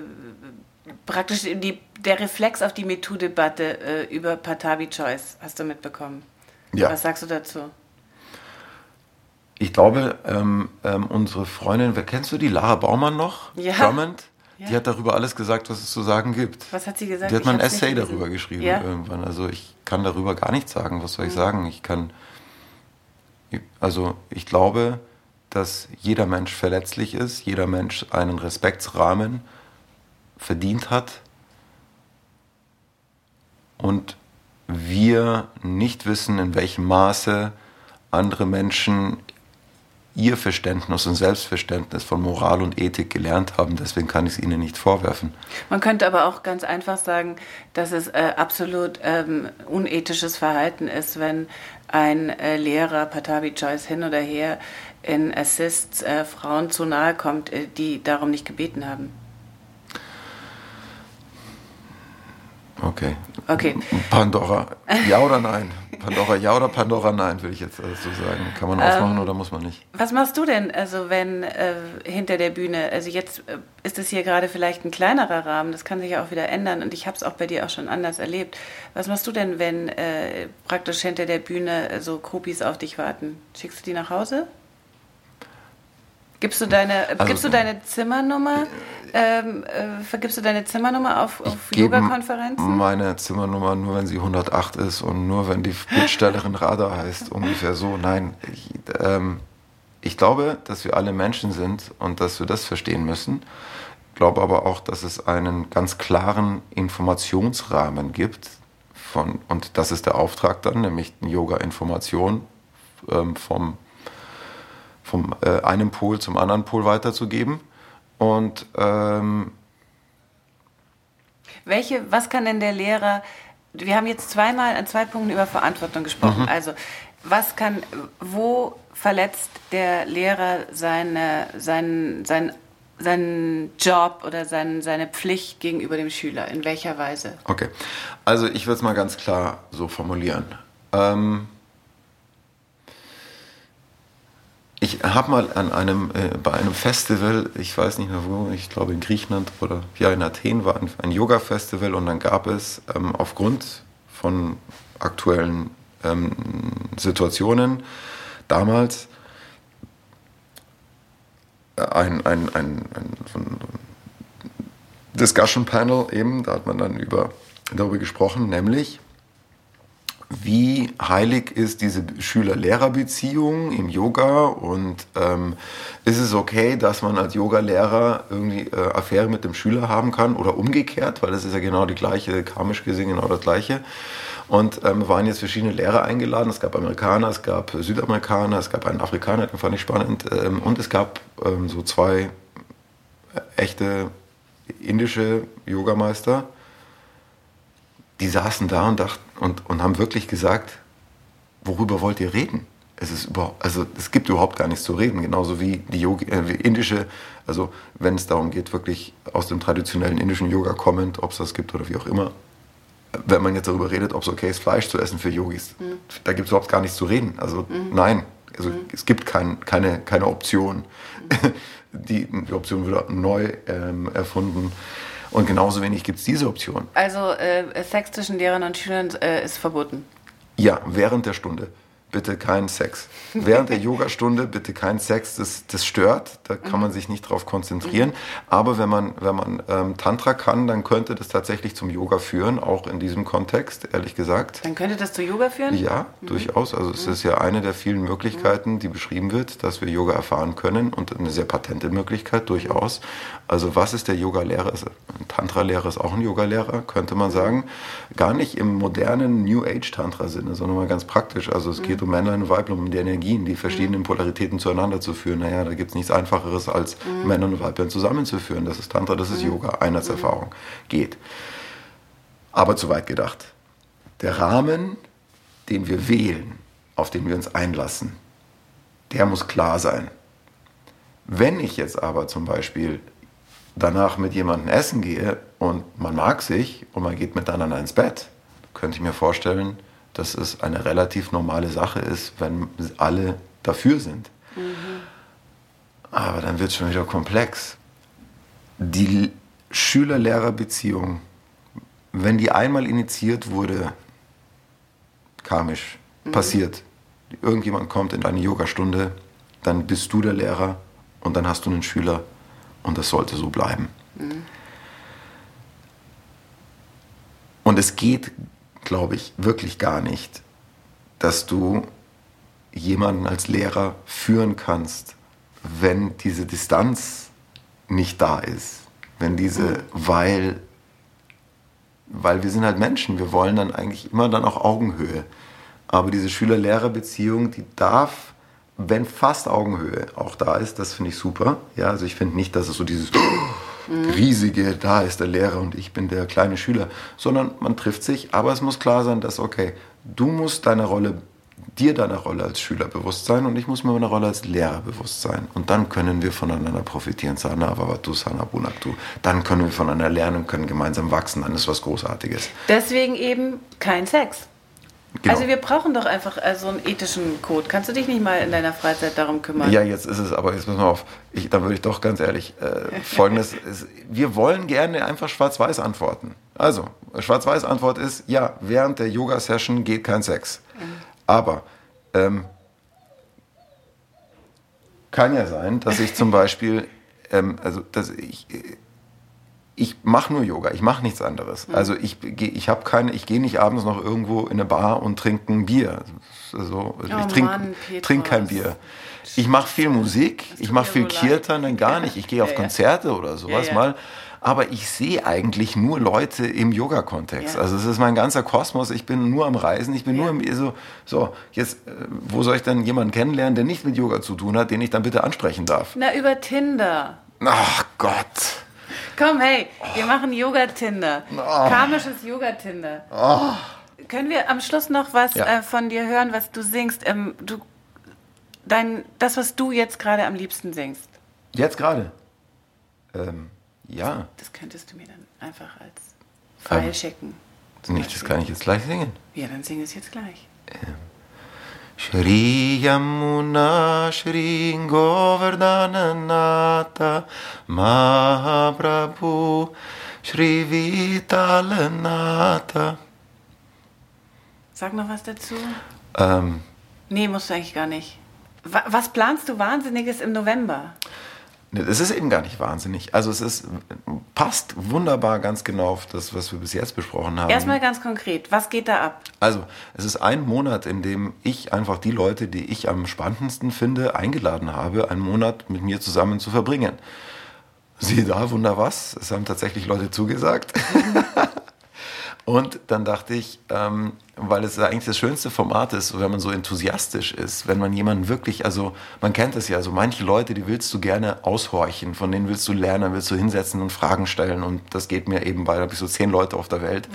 praktisch die, der Reflex auf die MeToo-Debatte äh, über Patabi Joyce, hast du mitbekommen? Ja. Was sagst du dazu? ich glaube, ähm, ähm, unsere Freundin, kennst du die? Lara Baumann noch? Ja. Drummond? Ja. Die hat darüber alles gesagt, was es zu sagen gibt. Was hat sie gesagt? Die hat mal ein Essay darüber geschrieben ja. irgendwann. Also ich kann darüber gar nichts sagen. Was soll ich mhm. sagen? Ich kann, also ich glaube, dass jeder Mensch verletzlich ist, jeder Mensch einen Respektsrahmen verdient hat und wir nicht wissen, in welchem Maße andere Menschen ihr Verständnis und Selbstverständnis von Moral und Ethik gelernt haben. Deswegen kann ich es ihnen nicht vorwerfen. Man könnte aber auch ganz einfach sagen, dass es äh, absolut ähm, unethisches Verhalten ist, wenn ein äh, Lehrer, Patavi Choice hin oder her, in Assists äh, Frauen zu nahe kommt, äh, die darum nicht gebeten haben. Okay. Okay. Pandora, ja oder nein? Pandora ja oder Pandora nein, würde ich jetzt dazu sagen. Kann man aufmachen ähm, oder muss man nicht? Was machst du denn, also wenn äh, hinter der Bühne, also jetzt äh, ist es hier gerade vielleicht ein kleinerer Rahmen, das kann sich ja auch wieder ändern und ich habe es auch bei dir auch schon anders erlebt. Was machst du denn, wenn äh, praktisch hinter der Bühne so Groupies auf dich warten? Schickst du die nach Hause? Gibst du deine, also, gibst du deine Zimmernummer? Ähm, äh, vergibst du deine Zimmernummer auf, auf Yoga-Konferenzen? Meine Zimmernummer nur, wenn sie 108 ist und nur, wenn die Bittstellerin Radar heißt. Ungefähr so. Nein, ich, ähm, ich glaube, dass wir alle Menschen sind und dass wir das verstehen müssen. Ich glaube aber auch, dass es einen ganz klaren Informationsrahmen gibt. Von, und das ist der Auftrag dann, nämlich Yoga-Information ähm, vom vom äh, einem Pol zum anderen Pol weiterzugeben. Und ähm, welche, was kann denn der Lehrer, wir haben jetzt zweimal an zwei Punkten über Verantwortung gesprochen. Mhm. Also was kann, wo verletzt der Lehrer seine, seinen, seinen, seinen Job oder sein, seine Pflicht gegenüber dem Schüler? In welcher Weise? Okay, also ich würde es mal ganz klar so formulieren. Ähm, ich habe mal an einem, äh, bei einem Festival, ich weiß nicht mehr wo, ich glaube in Griechenland oder ja in Athen war ein, ein Yoga-Festival und dann gab es ähm, aufgrund von aktuellen ähm, Situationen damals ein, ein, ein, ein, Discussion Panel eben, da hat man dann über, darüber gesprochen, nämlich wie heilig ist diese Schüler-Lehrer-Beziehung im Yoga und ähm, ist es okay, dass man als Yoga-Lehrer irgendwie äh, Affäre mit dem Schüler haben kann oder umgekehrt, weil das ist ja genau die gleiche, karmisch gesehen genau das gleiche. Und ähm, waren jetzt verschiedene Lehrer eingeladen. Es gab Amerikaner, es gab Südamerikaner, es gab einen Afrikaner, den fand ich spannend. Ähm, und es gab ähm, so zwei echte indische Yogameister, die saßen da und, dachten, und, und haben wirklich gesagt, worüber wollt ihr reden? Es, ist überhaupt, also es gibt überhaupt gar nichts zu reden, genauso wie die Yogi, äh, wie indische, also wenn es darum geht, wirklich aus dem traditionellen indischen Yoga kommend, ob es das gibt oder wie auch immer, wenn man jetzt darüber redet, ob es okay ist, Fleisch zu essen für Yogis, mhm. da gibt es überhaupt gar nichts zu reden. Also mhm. nein, also mhm. es gibt kein, keine, keine Option. Die, die Option wird neu ähm, erfunden. Und genauso wenig gibt es diese Option. Also äh, Sex zwischen Lehrern und Schülern äh, ist verboten? Ja, während der Stunde bitte kein Sex. Während der Yogastunde bitte kein Sex, das, das stört, da kann man sich nicht drauf konzentrieren. Aber wenn man, wenn man ähm, Tantra kann, dann könnte das tatsächlich zum Yoga führen, auch in diesem Kontext, ehrlich gesagt. Dann könnte das zu Yoga führen? Ja, mhm. durchaus. Also es mhm. ist ja eine der vielen Möglichkeiten, die beschrieben wird, dass wir Yoga erfahren können und eine sehr patente Möglichkeit, durchaus. Also was ist der Yoga-Lehrer? Ein Tantra-Lehrer ist auch ein Yoga-Lehrer, könnte man sagen. Gar nicht im modernen New Age-Tantra-Sinne, sondern mal ganz praktisch. Also es geht um Männlein und Weiblein, um die Energien, die verschiedenen Polaritäten zueinander zu führen. Naja, da gibt es nichts Einfacheres, als mhm. Männer und Weiblein zusammenzuführen. Das ist Tantra, das ist mhm. Yoga, Einheitserfahrung. Geht. Aber zu weit gedacht. Der Rahmen, den wir wählen, auf den wir uns einlassen, der muss klar sein. Wenn ich jetzt aber zum Beispiel danach mit jemandem essen gehe und man mag sich und man geht miteinander ins Bett, könnte ich mir vorstellen, dass es eine relativ normale Sache ist, wenn alle dafür sind. Mhm. Aber dann wird es schon wieder komplex. Die Schüler-Lehrer-Beziehung, wenn die einmal initiiert wurde, karmisch, mhm. passiert, irgendjemand kommt in eine Yogastunde, dann bist du der Lehrer und dann hast du einen Schüler und das sollte so bleiben. Mhm. Und es geht, glaube ich, wirklich gar nicht, dass du jemanden als Lehrer führen kannst, wenn diese Distanz nicht da ist. Wenn diese, mhm. weil, weil wir sind halt Menschen, wir wollen dann eigentlich immer dann auch Augenhöhe. Aber diese Schüler-Lehrer-Beziehung, die darf wenn fast Augenhöhe auch da ist, das finde ich super. Ja, also ich finde nicht, dass es so dieses riesige, da ist der Lehrer und ich bin der kleine Schüler, sondern man trifft sich, aber es muss klar sein, dass, okay, du musst deine Rolle, dir deiner Rolle als Schüler bewusst sein und ich muss mir meiner Rolle als Lehrer bewusst sein. Und dann können wir voneinander profitieren. Sana Avavatu, Sana Bunaktu. Dann können wir voneinander lernen und können gemeinsam wachsen. Dann ist was Großartiges. Deswegen eben kein Sex. Genau. Also wir brauchen doch einfach äh, so einen ethischen Code. Kannst du dich nicht mal in deiner Freizeit darum kümmern? Ja, jetzt ist es, aber jetzt müssen wir auf. Ich, da würde ich doch ganz ehrlich, äh, folgendes, ist, wir wollen gerne einfach schwarz-weiß antworten. Also, schwarz-weiß Antwort ist, ja, während der Yoga-Session geht kein Sex. Mhm. Aber ähm, kann ja sein, dass ich zum Beispiel, ähm, also dass ich ich mache nur Yoga, ich mache nichts anderes. Mhm. Also ich, ich habe keine, ich gehe nicht abends noch irgendwo in eine Bar und trinke ein Bier. Also, oh ich trinke trink kein Bier. Ich mache viel Musik, ich mache viel so Kirtan, dann gar nicht. Ich gehe auf ja, Konzerte oder sowas ja, mal. Aber ich sehe eigentlich nur Leute im Yoga-Kontext. Also es ist mein ganzer Kosmos. Ich bin nur am Reisen. Ich bin nur im, so, so, jetzt, äh, wo soll ich dann jemanden kennenlernen, der nicht mit Yoga zu tun hat, den ich dann bitte ansprechen darf? Na, über Tinder. Ach Gott. Komm, hey, wir machen Yoga-Tinder. Oh. Karmisches Yoga-Tinder. Oh. Können wir am Schluss noch was ja. äh, von dir hören, was du singst? Ähm, du, dein, das, was du jetzt gerade am liebsten singst. Jetzt gerade? Ähm, ja. Das, das, könntest du mir dann einfach als Pfeil ähm, schicken. Nicht, das kann ich jetzt gleich singen. Ja, dann sing es jetzt gleich. Ähm. Shri Yamuna Shri Govardhananata Mahaprabhu Shri Vitalanata. Sag noch was dazu. Ähm, nee, musst du eigentlich gar nicht. Was planst du Wahnsinniges im November? Es ist eben gar nicht wahnsinnig. Also es ist, passt wunderbar ganz genau auf das, was wir bis jetzt besprochen haben. Erstmal ganz konkret, was geht da ab? Also es ist ein Monat, in dem ich einfach die Leute, die ich am spannendsten finde, eingeladen habe, einen Monat mit mir zusammen zu verbringen. Siehe da, wunder was, es haben tatsächlich Leute zugesagt. Und dann dachte ich, ähm, weil es eigentlich das schönste Format ist, wenn man so enthusiastisch ist, wenn man jemanden wirklich, also man kennt es ja, so manche Leute, die willst du gerne aushorchen, von denen willst du lernen, willst du hinsetzen und Fragen stellen und das geht mir eben bei, da habe ich so zehn Leute auf der Welt,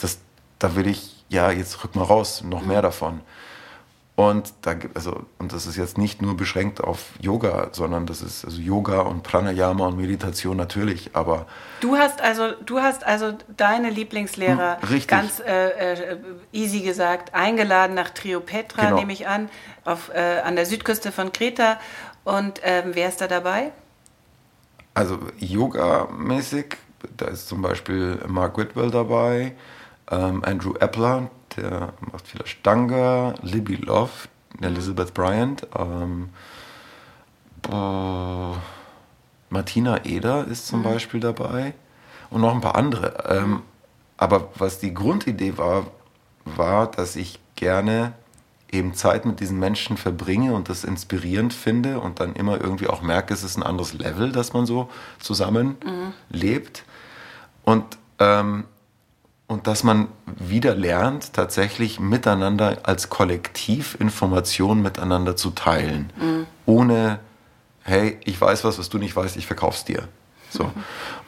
das, da will ich, ja, jetzt rück mal raus, noch mehr davon. Und, da, also, und das ist jetzt nicht nur beschränkt auf Yoga, sondern das ist also Yoga und Pranayama und Meditation natürlich, aber. Du hast also, du hast also deine Lieblingslehrer richtig. ganz äh, äh, easy gesagt, eingeladen nach Triopetra, genau. nehme ich an, auf, äh, an der Südküste von Kreta. Und ähm, wer ist da dabei? Also Yoga-mäßig, da ist zum Beispiel Mark Whitwell dabei, ähm, Andrew Epler, der macht viel Stanga, Libby Love, Elizabeth Bryant, ähm, äh, Martina Eder ist zum mhm. Beispiel dabei und noch ein paar andere. Ähm, aber was die Grundidee war, war, dass ich gerne eben Zeit mit diesen Menschen verbringe und das inspirierend finde und dann immer irgendwie auch merke, es ist ein anderes Level, dass man so zusammen mhm. lebt. Und ähm, und dass man wieder lernt, tatsächlich miteinander als Kollektiv Informationen miteinander zu teilen. Mhm. Ohne, hey, ich weiß was, was du nicht weißt, ich verkauf's dir. So. Mhm.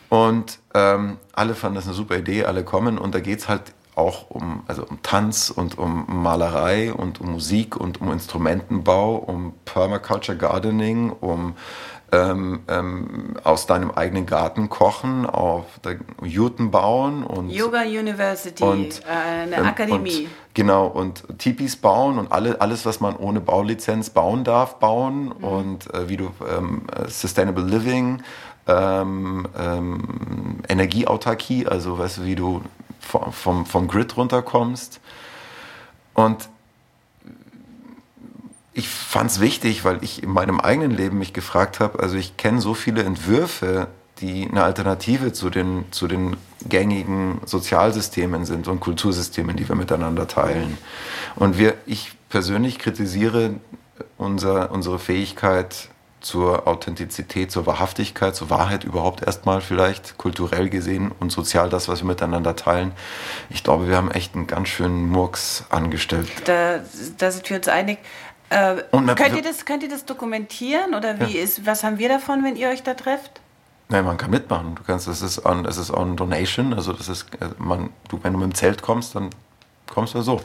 Und ähm, alle fanden das eine super Idee, alle kommen und da geht es halt auch um, also um Tanz und um Malerei und um Musik und um Instrumentenbau, um Permaculture Gardening, um ähm, ähm, aus deinem eigenen Garten kochen, auf der Jurten bauen und Yoga University, und, äh, eine ähm, Akademie. Und, genau und Tipis bauen und alle, alles, was man ohne Baulizenz bauen darf, bauen mhm. und äh, wie du ähm, Sustainable Living, ähm, ähm, Energieautarkie, also weißt du, wie du vom, vom, vom Grid runterkommst. Und ich fand es wichtig, weil ich in meinem eigenen Leben mich gefragt habe, also ich kenne so viele Entwürfe, die eine Alternative zu den, zu den gängigen Sozialsystemen sind und Kultursystemen, die wir miteinander teilen. Und wir, ich persönlich kritisiere unser, unsere Fähigkeit zur Authentizität, zur Wahrhaftigkeit, zur Wahrheit überhaupt erstmal vielleicht kulturell gesehen und sozial das, was wir miteinander teilen. Ich glaube, wir haben echt einen ganz schönen Murks angestellt. Da, da sind wir uns einig. Äh, könnt, ihr das, könnt ihr das dokumentieren oder wie ja. ist, was haben wir davon, wenn ihr euch da trefft? Nein, man kann mitmachen. Du kannst, es ist on, es ist on Donation, also das ist, äh, man, du, wenn du mit dem Zelt kommst, dann kommst du so.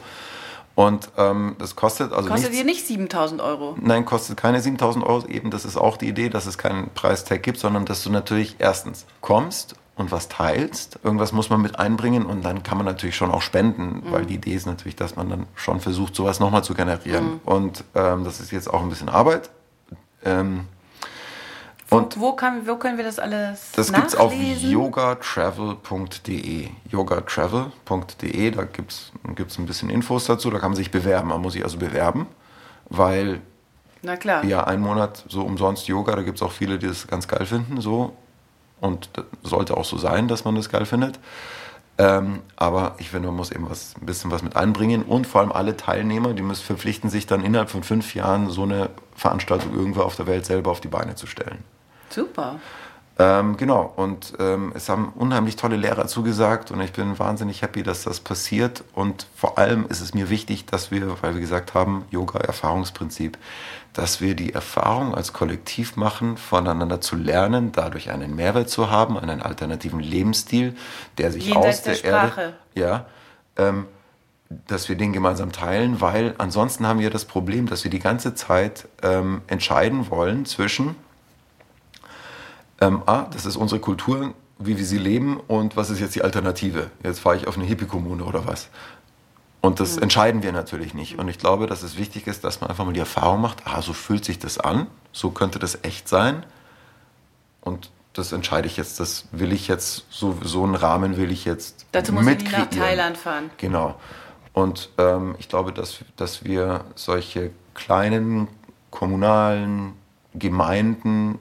Und ähm, das kostet also kostet ihr nicht 7000 Euro? Nein, kostet keine 7000 Euro. Eben, das ist auch die Idee, dass es keinen Preistag gibt, sondern dass du natürlich erstens kommst und was teilst. Irgendwas muss man mit einbringen und dann kann man natürlich schon auch spenden, mhm. weil die Idee ist natürlich, dass man dann schon versucht, sowas nochmal zu generieren. Mhm. Und ähm, das ist jetzt auch ein bisschen Arbeit. Ähm, und wo, kann, wo, können wir das alles Das gibt es auf yogatravel.de. yogatravel.de, da gibt es ein bisschen Infos dazu, da kann man sich bewerben. Man muss sich also bewerben, weil Na klar. ja, ein Monat so umsonst Yoga, da gibt es auch viele, die das ganz geil finden. So. Und sollte auch so sein, dass man das geil findet. Ähm, aber ich finde, man muss eben was, ein bisschen was mit einbringen und vor allem alle Teilnehmer, die müssen verpflichten sich dann innerhalb von fünf Jahren so eine Veranstaltung irgendwo auf der Welt selber auf die Beine zu stellen. Super. Ähm, genau, und ähm, es haben unheimlich tolle Lehrer zugesagt und ich bin wahnsinnig happy, dass das passiert. Und vor allem ist es mir wichtig, dass wir, weil wir gesagt haben, Yoga-Erfahrungsprinzip, dass wir die Erfahrung als Kollektiv machen, voneinander zu lernen, dadurch einen Mehrwert zu haben, einen alternativen Lebensstil, der sich Jenseits aus der, der Erde, ja, ähm, dass wir den gemeinsam teilen, weil ansonsten haben wir das Problem, dass wir die ganze Zeit ähm, entscheiden wollen zwischen ähm, ah, das ist unsere Kultur, wie wir sie leben und was ist jetzt die Alternative? Jetzt fahre ich auf eine Hippie-Kommune oder was? Und das mhm. entscheiden wir natürlich nicht. Und ich glaube, dass es wichtig ist, dass man einfach mal die Erfahrung macht, ah, so fühlt sich das an, so könnte das echt sein. Und das entscheide ich jetzt, das will ich jetzt, so, so einen Rahmen will ich jetzt Dazu muss ich nach Thailand fahren. Genau. Und ähm, ich glaube, dass, dass wir solche kleinen kommunalen Gemeinden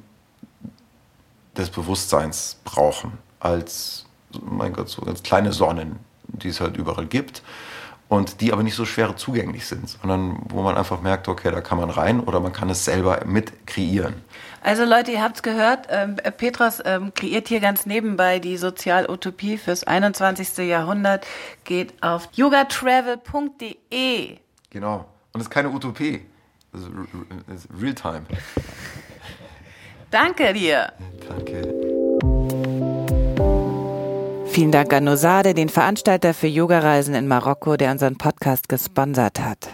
des Bewusstseins brauchen, als, mein Gott, so ganz kleine Sonnen, die es halt überall gibt und die aber nicht so schwer zugänglich sind, sondern wo man einfach merkt, okay, da kann man rein oder man kann es selber mit kreieren. Also Leute, ihr habt es gehört, ähm, Petros ähm, kreiert hier ganz nebenbei die Sozialutopie fürs 21. Jahrhundert, geht auf yogatravel.de. Genau, und es ist keine Utopie, es ist Realtime. Danke dir. Danke. Vielen Dank an Nosade, den Veranstalter für Yogareisen in Marokko, der unseren Podcast gesponsert hat.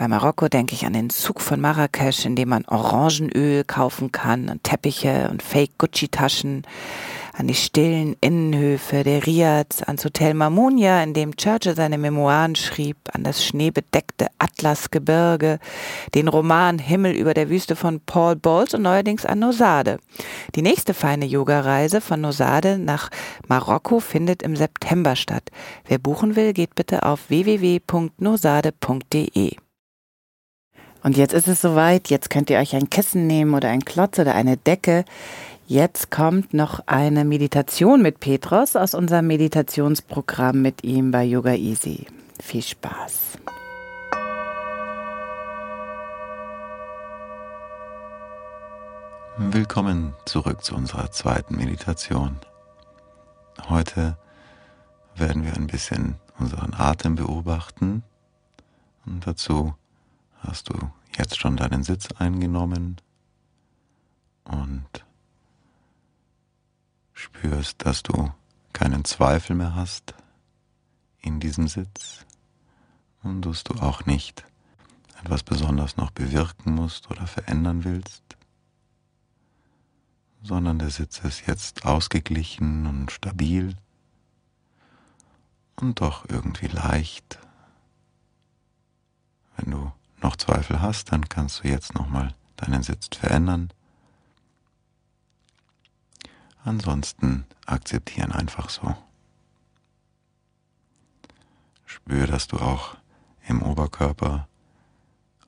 Bei Marokko denke ich an den Zug von Marrakesch, in dem man Orangenöl kaufen kann und Teppiche und Fake-Gucci-Taschen an die stillen Innenhöfe der Riads, ans Hotel Mamunia, in dem Churchill seine Memoiren schrieb, an das schneebedeckte Atlasgebirge, den Roman Himmel über der Wüste von Paul Bowles und neuerdings an Nosade. Die nächste feine Yoga-Reise von Nosade nach Marokko findet im September statt. Wer buchen will, geht bitte auf www.nosade.de. Und jetzt ist es soweit, jetzt könnt ihr euch ein Kissen nehmen oder ein Klotz oder eine Decke. Jetzt kommt noch eine Meditation mit Petros aus unserem Meditationsprogramm mit ihm bei Yoga Easy. Viel Spaß. Willkommen zurück zu unserer zweiten Meditation. Heute werden wir ein bisschen unseren Atem beobachten und dazu hast du jetzt schon deinen Sitz eingenommen und spürst, dass du keinen Zweifel mehr hast in diesem Sitz und dass du auch nicht etwas besonders noch bewirken musst oder verändern willst, sondern der Sitz ist jetzt ausgeglichen und stabil und doch irgendwie leicht. Wenn du noch Zweifel hast, dann kannst du jetzt nochmal deinen Sitz verändern Ansonsten akzeptieren einfach so. Spür, dass du auch im Oberkörper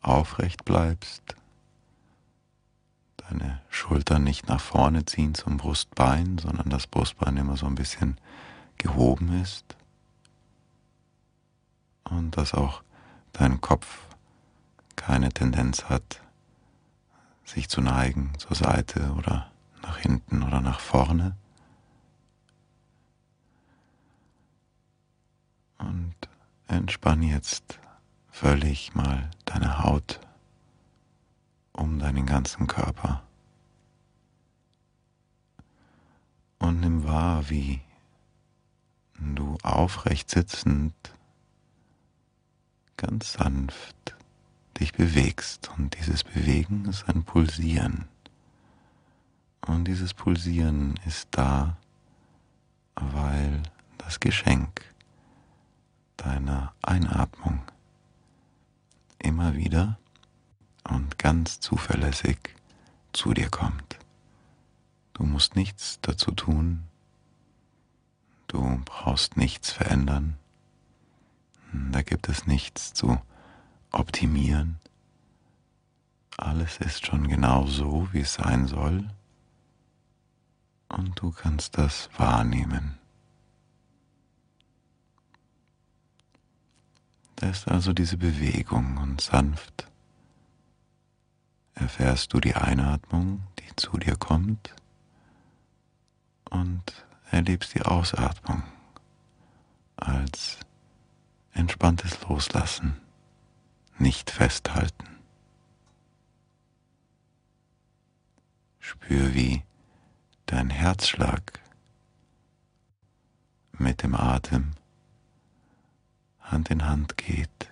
aufrecht bleibst, deine Schultern nicht nach vorne ziehen zum Brustbein, sondern das Brustbein immer so ein bisschen gehoben ist und dass auch dein Kopf keine Tendenz hat, sich zu neigen zur Seite oder nach hinten oder nach vorne. Und entspann jetzt völlig mal deine Haut um deinen ganzen Körper. Und nimm wahr, wie du aufrecht sitzend ganz sanft dich bewegst. Und dieses Bewegen ist ein Pulsieren. Und dieses Pulsieren ist da, weil das Geschenk deiner Einatmung immer wieder und ganz zuverlässig zu dir kommt. Du musst nichts dazu tun, du brauchst nichts verändern, da gibt es nichts zu optimieren. Alles ist schon genau so, wie es sein soll und du kannst das wahrnehmen. Da ist also diese Bewegung und sanft erfährst du die Einatmung, die zu dir kommt und erlebst die Ausatmung als entspanntes Loslassen, nicht festhalten. Spür, wie dein Herzschlag mit dem Atem Hand in Hand geht.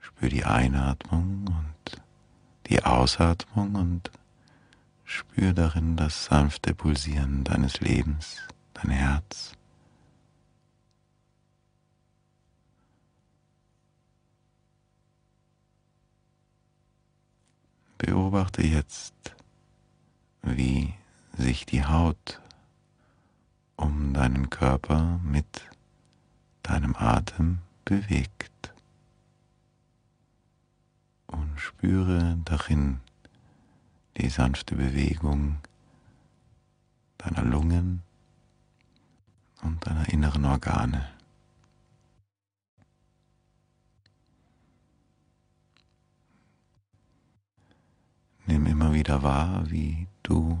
Spür die Einatmung und die Ausatmung und spür darin das sanfte Pulsieren deines Lebens, dein Herz. Beobachte jetzt wie sich die Haut um deinen Körper mit deinem Atem bewegt. Und spüre darin die sanfte Bewegung deiner Lungen und deiner inneren Organe. Nimm immer wieder wahr, wie du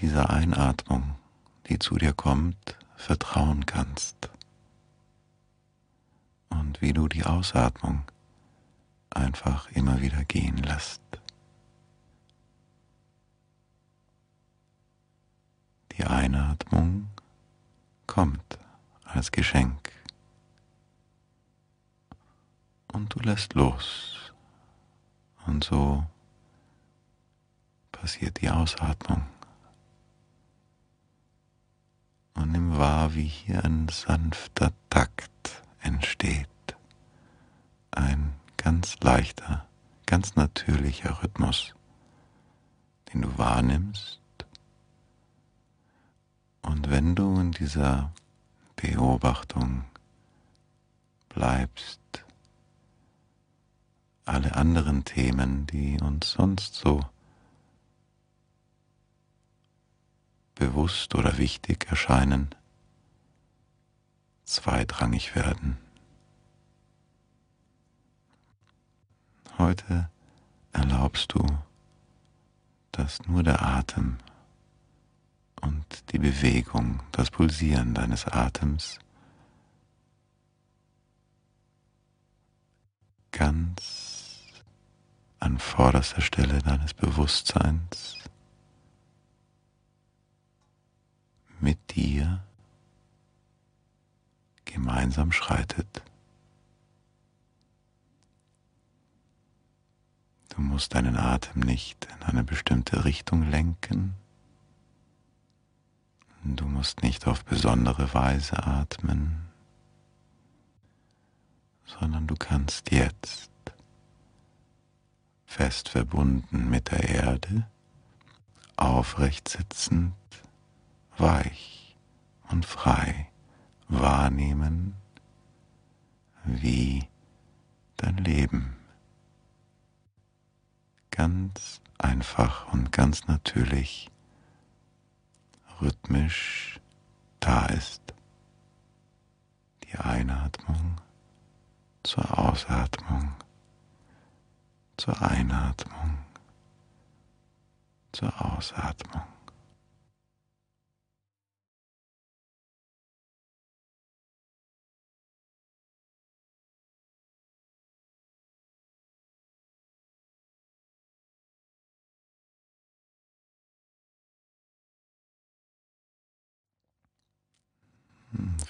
dieser Einatmung, die zu dir kommt, vertrauen kannst und wie du die Ausatmung einfach immer wieder gehen lässt. Die Einatmung kommt als Geschenk und du lässt los. Und so passiert die Ausatmung. Und nimm wahr, wie hier ein sanfter Takt entsteht. Ein ganz leichter, ganz natürlicher Rhythmus, den du wahrnimmst. Und wenn du in dieser Beobachtung bleibst, anderen Themen, die uns sonst so bewusst oder wichtig erscheinen, zweitrangig werden. Heute erlaubst du, dass nur der Atem und die Bewegung, das Pulsieren deines Atems ganz an vorderster Stelle deines Bewusstseins mit dir gemeinsam schreitet. Du musst deinen Atem nicht in eine bestimmte Richtung lenken. Du musst nicht auf besondere Weise atmen, sondern du kannst jetzt fest verbunden mit der Erde, aufrecht sitzend, weich und frei wahrnehmen, wie dein Leben ganz einfach und ganz natürlich rhythmisch da ist. Die Einatmung zur Ausatmung zur Einatmung, zur Ausatmung.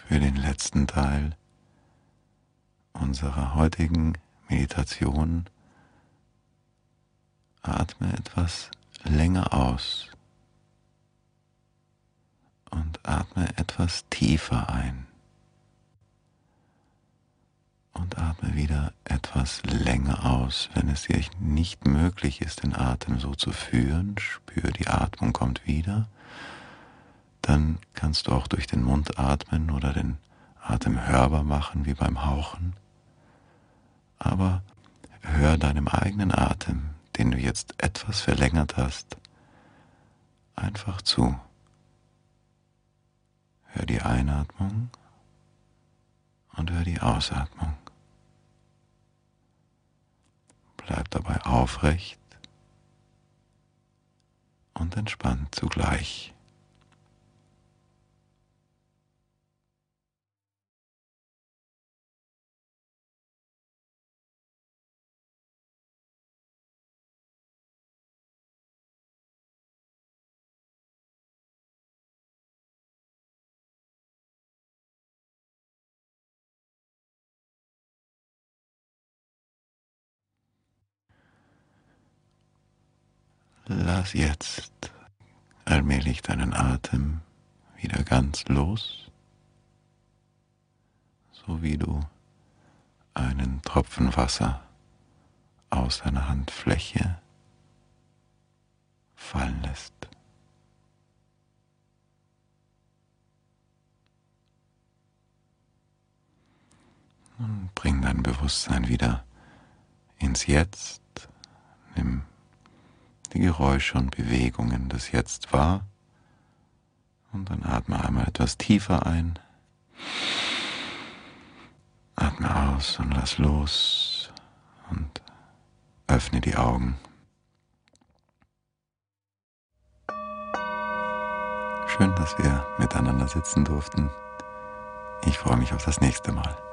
Für den letzten Teil unserer heutigen Meditation Atme etwas länger aus und atme etwas tiefer ein. Und atme wieder etwas länger aus. Wenn es dir nicht möglich ist, den Atem so zu führen, spür, die Atmung kommt wieder, dann kannst du auch durch den Mund atmen oder den Atem hörbar machen wie beim Hauchen. Aber hör deinem eigenen Atem den du jetzt etwas verlängert hast, einfach zu. Hör die Einatmung und hör die Ausatmung. Bleib dabei aufrecht und entspannt zugleich. Lass jetzt allmählich deinen Atem wieder ganz los, so wie du einen Tropfen Wasser aus deiner Handfläche fallen lässt. Und bring dein Bewusstsein wieder ins Jetzt, nimm die Geräusche und Bewegungen des Jetzt wahr. Und dann atme einmal etwas tiefer ein. Atme aus und lass los und öffne die Augen. Schön, dass wir miteinander sitzen durften. Ich freue mich auf das nächste Mal.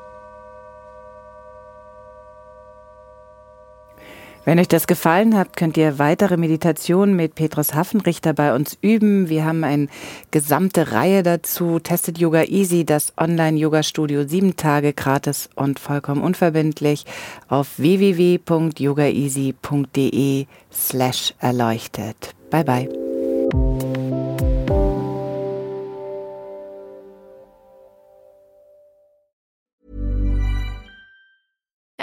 Wenn euch das gefallen hat, könnt ihr weitere Meditationen mit Petrus Haffenrichter bei uns üben. Wir haben eine gesamte Reihe dazu. Testet Yoga Easy, das Online-Yoga-Studio, sieben Tage gratis und vollkommen unverbindlich auf www.yogaeasy.de slash erleuchtet. Bye bye.